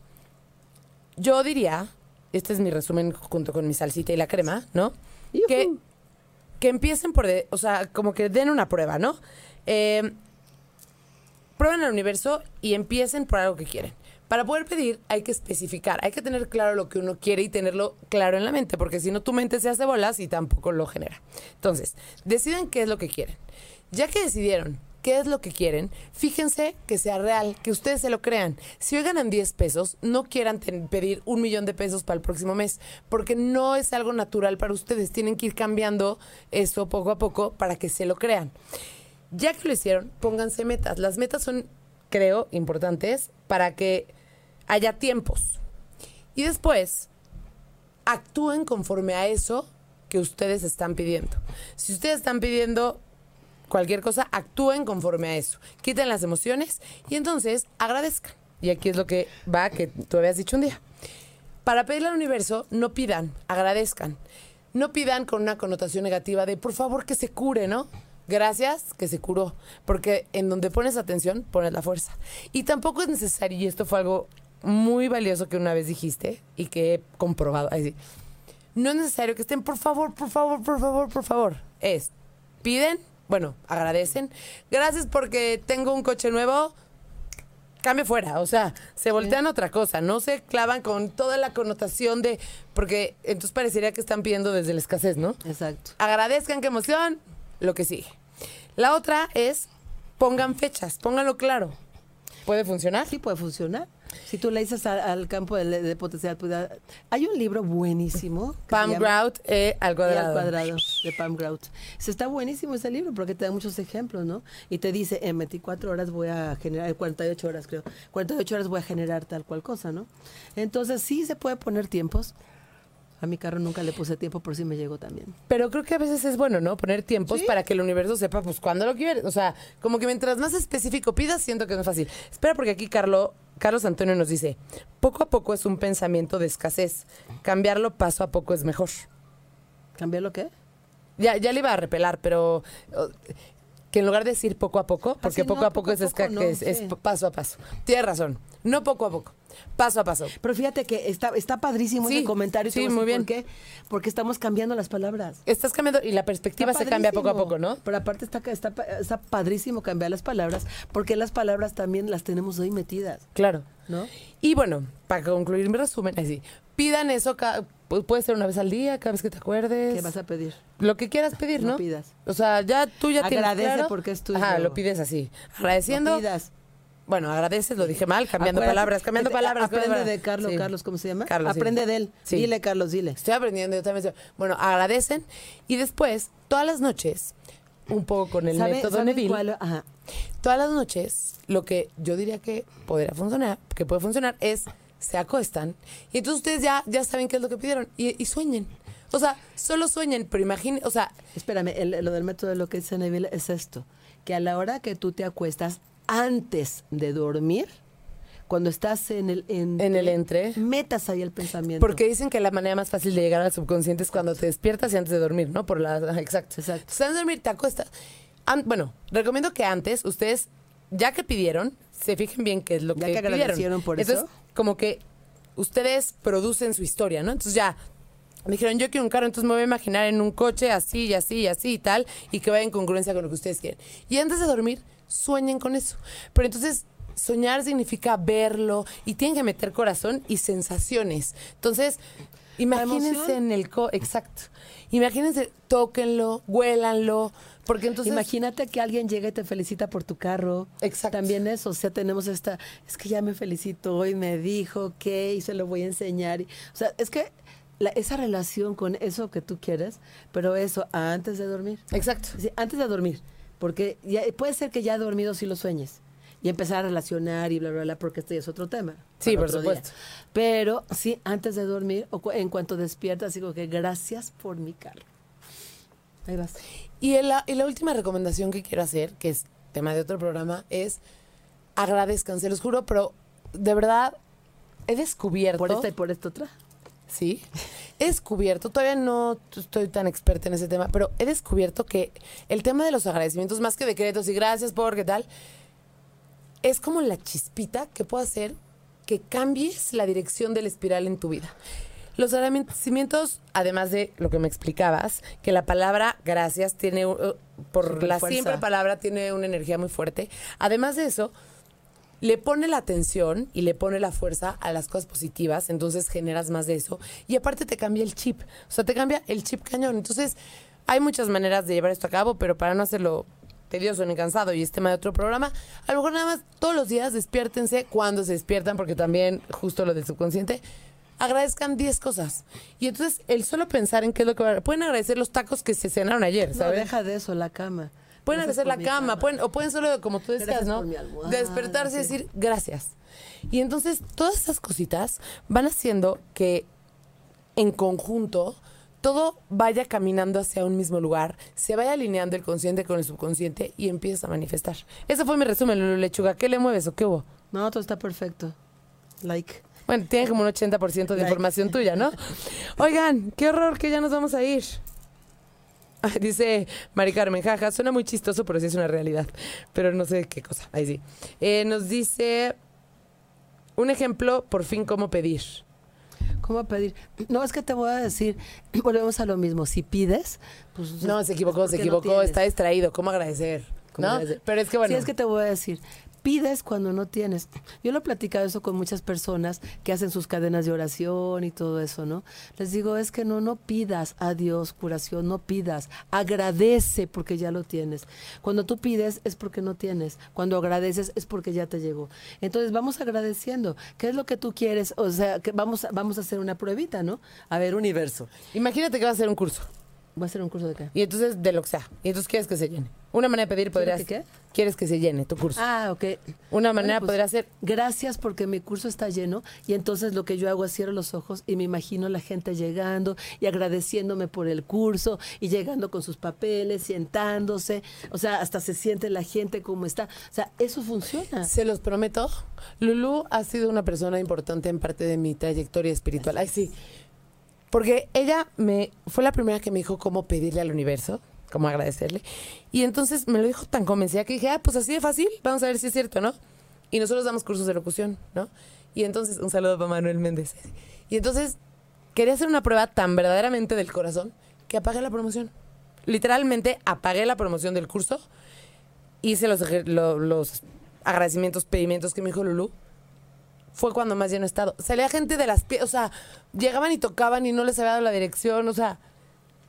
yo diría este es mi resumen junto con mi salsita y la crema, ¿no? Que, que empiecen por, de- o sea, como que den una prueba, ¿no? Eh, prueben el universo y empiecen por algo que quieren. Para poder pedir hay que especificar, hay que tener claro lo que uno quiere y tenerlo claro en la mente, porque si no tu mente se hace bolas y tampoco lo genera. Entonces, deciden qué es lo que quieren. Ya que decidieron qué es lo que quieren, fíjense que sea real, que ustedes se lo crean. Si hoy ganan 10 pesos, no quieran pedir un millón de pesos para el próximo mes, porque no es algo natural para ustedes. Tienen que ir cambiando eso poco a poco para que se lo crean. Ya que lo hicieron, pónganse metas. Las metas son, creo, importantes para que haya tiempos. Y después, actúen conforme a eso que ustedes están pidiendo. Si ustedes están pidiendo cualquier cosa, actúen conforme a eso. Quiten las emociones y entonces agradezcan. Y aquí es lo que va, que tú habías dicho un día. Para pedirle al universo, no pidan, agradezcan. No pidan con una connotación negativa de por favor que se cure, ¿no? Gracias, que se curó. Porque en donde pones atención, pones la fuerza. Y tampoco es necesario, y esto fue algo muy valioso que una vez dijiste y que he comprobado. ahí sí. No es necesario que estén, por favor, por favor, por favor, por favor. Es, piden, bueno, agradecen. Gracias porque tengo un coche nuevo. Cambio fuera, o sea, se voltean a otra cosa, no se clavan con toda la connotación de, porque entonces parecería que están pidiendo desde la escasez, ¿no? Exacto. Agradezcan, qué emoción, lo que sigue. La otra es, pongan fechas, pónganlo claro. ¿Puede funcionar? Sí puede funcionar. Si tú le dices al, al campo de, de potencial, pues, ah, hay un libro buenísimo. Pam Grout eh, al cuadrado. al cuadrado de Pam Grout. Se está buenísimo ese libro porque te da muchos ejemplos, ¿no? Y te dice, en 24 horas voy a generar, en 48 horas creo, 48 horas voy a generar tal cual cosa, ¿no? Entonces sí se puede poner tiempos. A mi carro nunca le puse tiempo, por si me llegó también. Pero creo que a veces es bueno, ¿no? Poner tiempos Sí. para que el universo sepa, pues, cuándo lo quieres. O sea, como que mientras más específico pidas, siento que no es fácil. Espera, porque aquí Carlo, Carlos Antonio nos dice, poco a poco es un pensamiento de escasez. Cambiarlo paso a poco es mejor. ¿Cambié lo que? Ya, ya le iba a repelar, pero que en lugar de decir poco a poco, porque sí, poco no, a poco, es, poco no, es, es sí. paso a paso. Tienes razón. No poco a poco, paso a paso. Pero fíjate que está, está padrísimo Sí, ese comentario. sí, muy bien. ¿Por qué? Porque estamos cambiando las palabras. Estás cambiando y la perspectiva se cambia poco a poco, ¿no? Pero aparte está, está, está padrísimo cambiar las palabras, porque las palabras también las tenemos ahí metidas, Claro. ¿no? Y bueno, para concluir mi resumen, así, pidan eso, ca- pu- puede ser una vez al día, cada vez que te acuerdes. ¿Qué vas a pedir? Lo que quieras pedir, No ¿no? pidas. O sea, ya tú ya tienes Agradece claro. porque es tuyo. Ajá, lo pides así. Agradeciendo. No pidas. Bueno, agradeces, lo dije mal, cambiando Acuérdate, palabras, cambiando palabras. Aprende de. Carlos, Sí. Carlos, ¿cómo se llama? Carlos, sí. Aprende de él. Sí. Dile, Carlos, dile. Estoy aprendiendo, yo también. estoy- Bueno, agradecen y después, todas las noches, un poco con el ¿Sabe- método saben Neville, cuál? Ajá. todas las noches, lo que yo diría que podría funcionar, que puede funcionar, es se acuestan y entonces ustedes ya, ya saben qué es lo que pidieron y, y sueñen. O sea, solo sueñen, pero imaginen, o sea, Espérame, el- lo del método de lo que dice Neville es esto, que a la hora que tú te acuestas antes de dormir, cuando estás en el entre, En el entre. metas ahí el pensamiento. Porque dicen que la manera más fácil de llegar al subconsciente es cuando te despiertas y antes de dormir, ¿no? Por la [laughs] exacto. Exacto. Antes de dormir te acuestas. An- bueno, recomiendo que antes ustedes ya que pidieron, se fijen bien qué es lo Ya que, que pidieron. por Entonces, eso. como que ustedes producen su historia, ¿no? Entonces ya me dijeron, "Yo quiero un carro", entonces me voy a imaginar en un coche así y así y así y tal y que vaya en congruencia con lo que ustedes quieren. Y antes de dormir, sueñen con eso. Pero entonces soñar significa verlo y tienen que meter corazón y sensaciones. Entonces, imagínense en el co, exacto. Imagínense, tóquenlo, huélanlo, porque entonces Imagínate que alguien llega y te felicita por tu carro. Exacto. También eso, o sea, tenemos esta, es que ya me felicitó y me dijo que y se lo voy a enseñar. o sea, es que la- esa relación con eso que tú quieres, pero eso antes de dormir. Exacto. Sí, antes de dormir, porque ya, puede ser que ya dormido sí lo sueñes y empezar a relacionar y bla, bla, bla, porque este ya es otro tema. Sí, por día. supuesto. Pero sí, antes de dormir, o cu- en cuanto despiertas, digo que gracias por mi carro. Ahí vas. Y, en la, y la última recomendación que quiero hacer, que es tema de otro programa, es agradezcan, se los juro, pero de verdad he descubierto. Por esta y por esta otra. Sí. He descubierto, todavía no estoy tan experta en ese tema, pero he descubierto que el tema de los agradecimientos, más que decretos y gracias por qué tal, es como la chispita que puede hacer que cambies la dirección de la espiral en tu vida. Los agradecimientos, además de lo que me explicabas, que la palabra gracias tiene, uh, por Super la fuerza. simple palabra, tiene una energía muy fuerte. Además de eso, le pone la atención y le pone la fuerza a las cosas positivas, entonces generas más de eso. Y aparte te cambia el chip, o sea, te cambia el chip cañón. Entonces, hay muchas maneras de llevar esto a cabo, pero para no hacerlo tedioso ni cansado y es tema de otro programa, a lo mejor nada más todos los días despiértense cuando se despiertan, porque también justo lo del subconsciente, agradezcan 10 cosas. Y entonces el solo pensar en qué es lo que van a... Pueden agradecer los tacos que se cenaron ayer, No, ¿sabes? deja de eso, la cama. Pueden por la cama, pueden, o pueden solo, como tú decías, ¿no? Despertarse y decir gracias. Y entonces todas estas cositas van haciendo que en conjunto todo vaya caminando hacia un mismo lugar, se vaya alineando el consciente con el subconsciente y empieza a manifestar. Ese fue mi resumen, Lulu Lechuga. ¿Qué le mueves o qué hubo? No, todo está perfecto. Like. Bueno, tiene como un 80% de Like. información tuya, ¿no? [laughs] Oigan, qué horror que ya nos vamos a ir. [laughs] Dice Mari Carmen, jaja, suena muy chistoso, pero sí es una realidad. Pero no sé qué cosa. Ahí sí. Eh, nos dice un ejemplo, por fin, cómo pedir. ¿Cómo pedir? No, es que te voy a decir, [clears throat] volvemos a lo mismo. Si pides, pues. No, se equivocó, se no equivocó, está distraído. ¿Cómo agradecer? ¿Cómo ¿No? agradecer? Pero es que bueno. Sí, es que te voy a decir. Pides cuando no tienes. Yo lo he platicado eso con muchas personas que hacen sus cadenas de oración y todo eso, ¿no? Les digo, es que no, no pidas a Dios curación, no pidas. Agradece porque ya lo tienes. Cuando tú pides es porque no tienes. Cuando agradeces es porque ya te llegó. Entonces vamos agradeciendo. ¿Qué es lo que tú quieres? O sea, que vamos, a- vamos a hacer una pruebita, ¿no? A ver, universo. Imagínate que vas a hacer un curso. Voy a hacer un curso de qué? Y entonces, de lo que sea. Y entonces quieres que se llene. Una manera de pedir podría que qué? Quieres que se llene tu curso. Ah, ok. Una manera Bueno, pues, podría ser Gracias porque mi curso está lleno y entonces lo que yo hago es cierro los ojos y me imagino la gente llegando y agradeciéndome por el curso y llegando con sus papeles, sentándose, o sea, hasta se siente la gente como está. O sea, eso funciona. Se los prometo. Lulu ha sido una persona importante en parte de mi trayectoria espiritual. Ay, sí. Porque ella me fue la primera que me dijo cómo pedirle al universo, cómo agradecerle. Y entonces me lo dijo tan convencida que dije, ah, pues así de fácil, vamos a ver si es cierto, ¿no? Y nosotros damos cursos de locución, ¿no? Y entonces, un saludo para Manuel Méndez. Y entonces, quería hacer una prueba tan verdaderamente del corazón que apagué la promoción. Literalmente apagué la promoción del curso hice los, ejer- lo- los agradecimientos, pedimientos que me dijo Lulu, fue cuando más lleno he estado. Salía gente de las pies, o sea, llegaban y tocaban y no les había dado la dirección, o sea,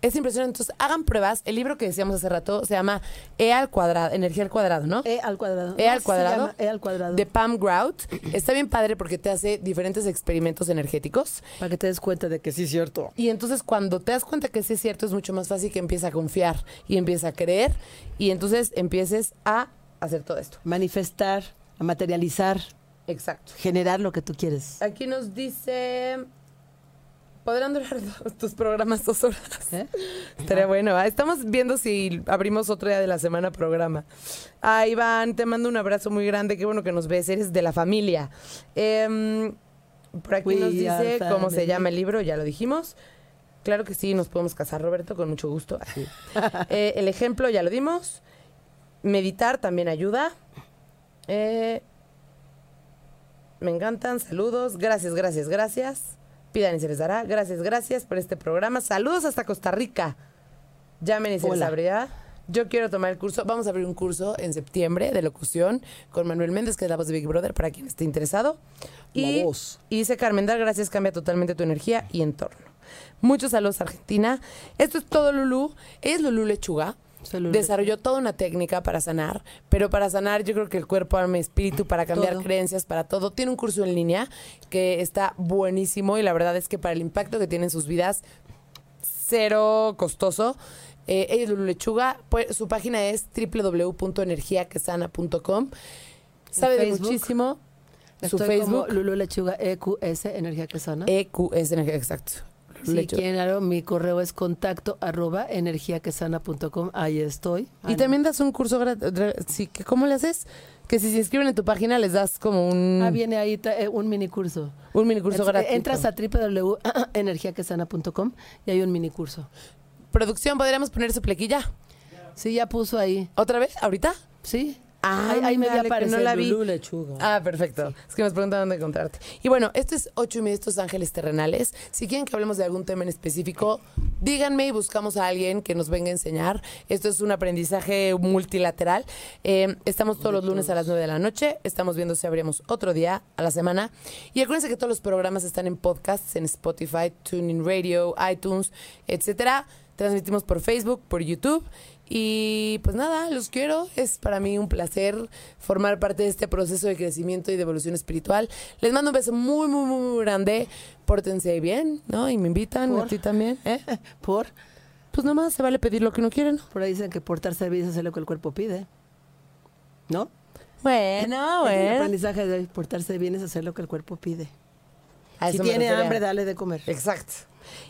es impresionante. Entonces, hagan pruebas. El libro que decíamos hace rato se llama E al cuadrado, energía al cuadrado, ¿no? E al cuadrado. E al cuadrado. E al cuadrado. De Pam Grout. Está bien padre porque te hace diferentes experimentos energéticos. Para que te des cuenta de que sí es cierto. Y entonces cuando te das cuenta que sí es cierto, es mucho más fácil que empieces a confiar y empieza a creer y entonces empieces a hacer todo esto. Manifestar, a materializar, Exacto. generar lo que tú quieres. Aquí nos dice, ¿podrán durar [laughs] tus programas dos horas? ¿Eh? Estaría bueno. ¿ah? Estamos viendo si abrimos otro día de la semana programa. Ah, Iván, te mando un abrazo muy grande. Qué bueno que nos ves. Eres de la familia. Em, por aquí We nos dice cómo se llama el libro. Ya lo dijimos. Claro que sí, nos podemos casar, Roberto, con mucho gusto. Así. [laughs] Eh, el ejemplo ya lo dimos. Meditar también ayuda. Eh, me encantan. Saludos. Gracias, gracias, gracias. Pidan y se les dará. Gracias, gracias por este programa. Saludos hasta Costa Rica. Llamen y se les abrirá. Yo quiero tomar el curso. Vamos a abrir un curso en septiembre de locución con Manuel Méndez, que es la voz de Big Brother, para quien esté interesado. La Y, voz. y dice Carmen, dar gracias cambia totalmente tu energía y entorno. Muchos saludos, Argentina. Esto es todo, Lulú. Es Lulú Lechuga. Desarrolló toda una técnica para sanar, pero para sanar yo creo que el cuerpo, alma y espíritu, para cambiar Todo. creencias, para todo. Tiene un curso en línea que está buenísimo y la verdad es que para el impacto que tiene en sus vidas, cero costoso. Eh, ella es Lulu Lechuga, pues, su página es www.energiaquesana.com. Sabe de muchísimo. Su Facebook, como Lulu Lechuga EQS, Energía que sana. EQS Energía, exacto. Si Lechuga. quieren algo, mi correo es contacto arroba energiaquesana.com. Ahí estoy. Y también das un curso gratis. Sí, ¿Cómo le haces? Que si se inscriben en tu página les das como un, Ah, viene ahí eh, un mini curso. un mini curso Entonces, gratuito. Entras a www.energiaquesana.com [clears throat] y hay un mini curso. Producción, ¿podríamos poner su plequilla? Sí, ya puso ahí. ¿Otra vez? ¿Ahorita? Sí. Ah, Ahí- me que aparece no la vi. Lulú Lechuga. Ah, perfecto. Es que me preguntan dónde encontrarte. Y bueno, este es ocho y media, estos ángeles terrenales. Si quieren que hablemos de algún tema en específico, díganme y buscamos a alguien que nos venga a enseñar. Esto es un aprendizaje multilateral. Eh, estamos todos los lunes a las nueve de la noche. Estamos viendo si abrimos otro día a la semana. Y acuérdense que todos los programas están en podcasts, en Spotify, TuneIn Radio, iTunes, etcétera. Transmitimos por Facebook, por YouTube. Y pues nada, los quiero. Es para mí un placer formar parte de este proceso de crecimiento y de evolución espiritual. Les mando un beso muy, muy, muy, muy grande. Pórtense bien, ¿no? Y me invitan, ¿Por? a ti también. ¿eh? [laughs] Por, Pues nomás se vale pedir lo que uno quiere, ¿no? por ahí dicen que portarse [laughs] bien es hacer lo que el cuerpo pide. ¿No? Bueno, El bueno. aprendizaje de portarse bien es hacer lo que el cuerpo pide. Si tiene hambre, dale de comer. Exacto.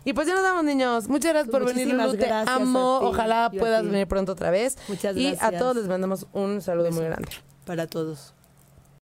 Y pues ya nos vamos, niños. Muchas gracias por venir. Te gracias amo. ti, Ojalá puedas venir pronto otra vez. Muchas Y a gracias. todos les mandamos un saludo muy grande. Para todos.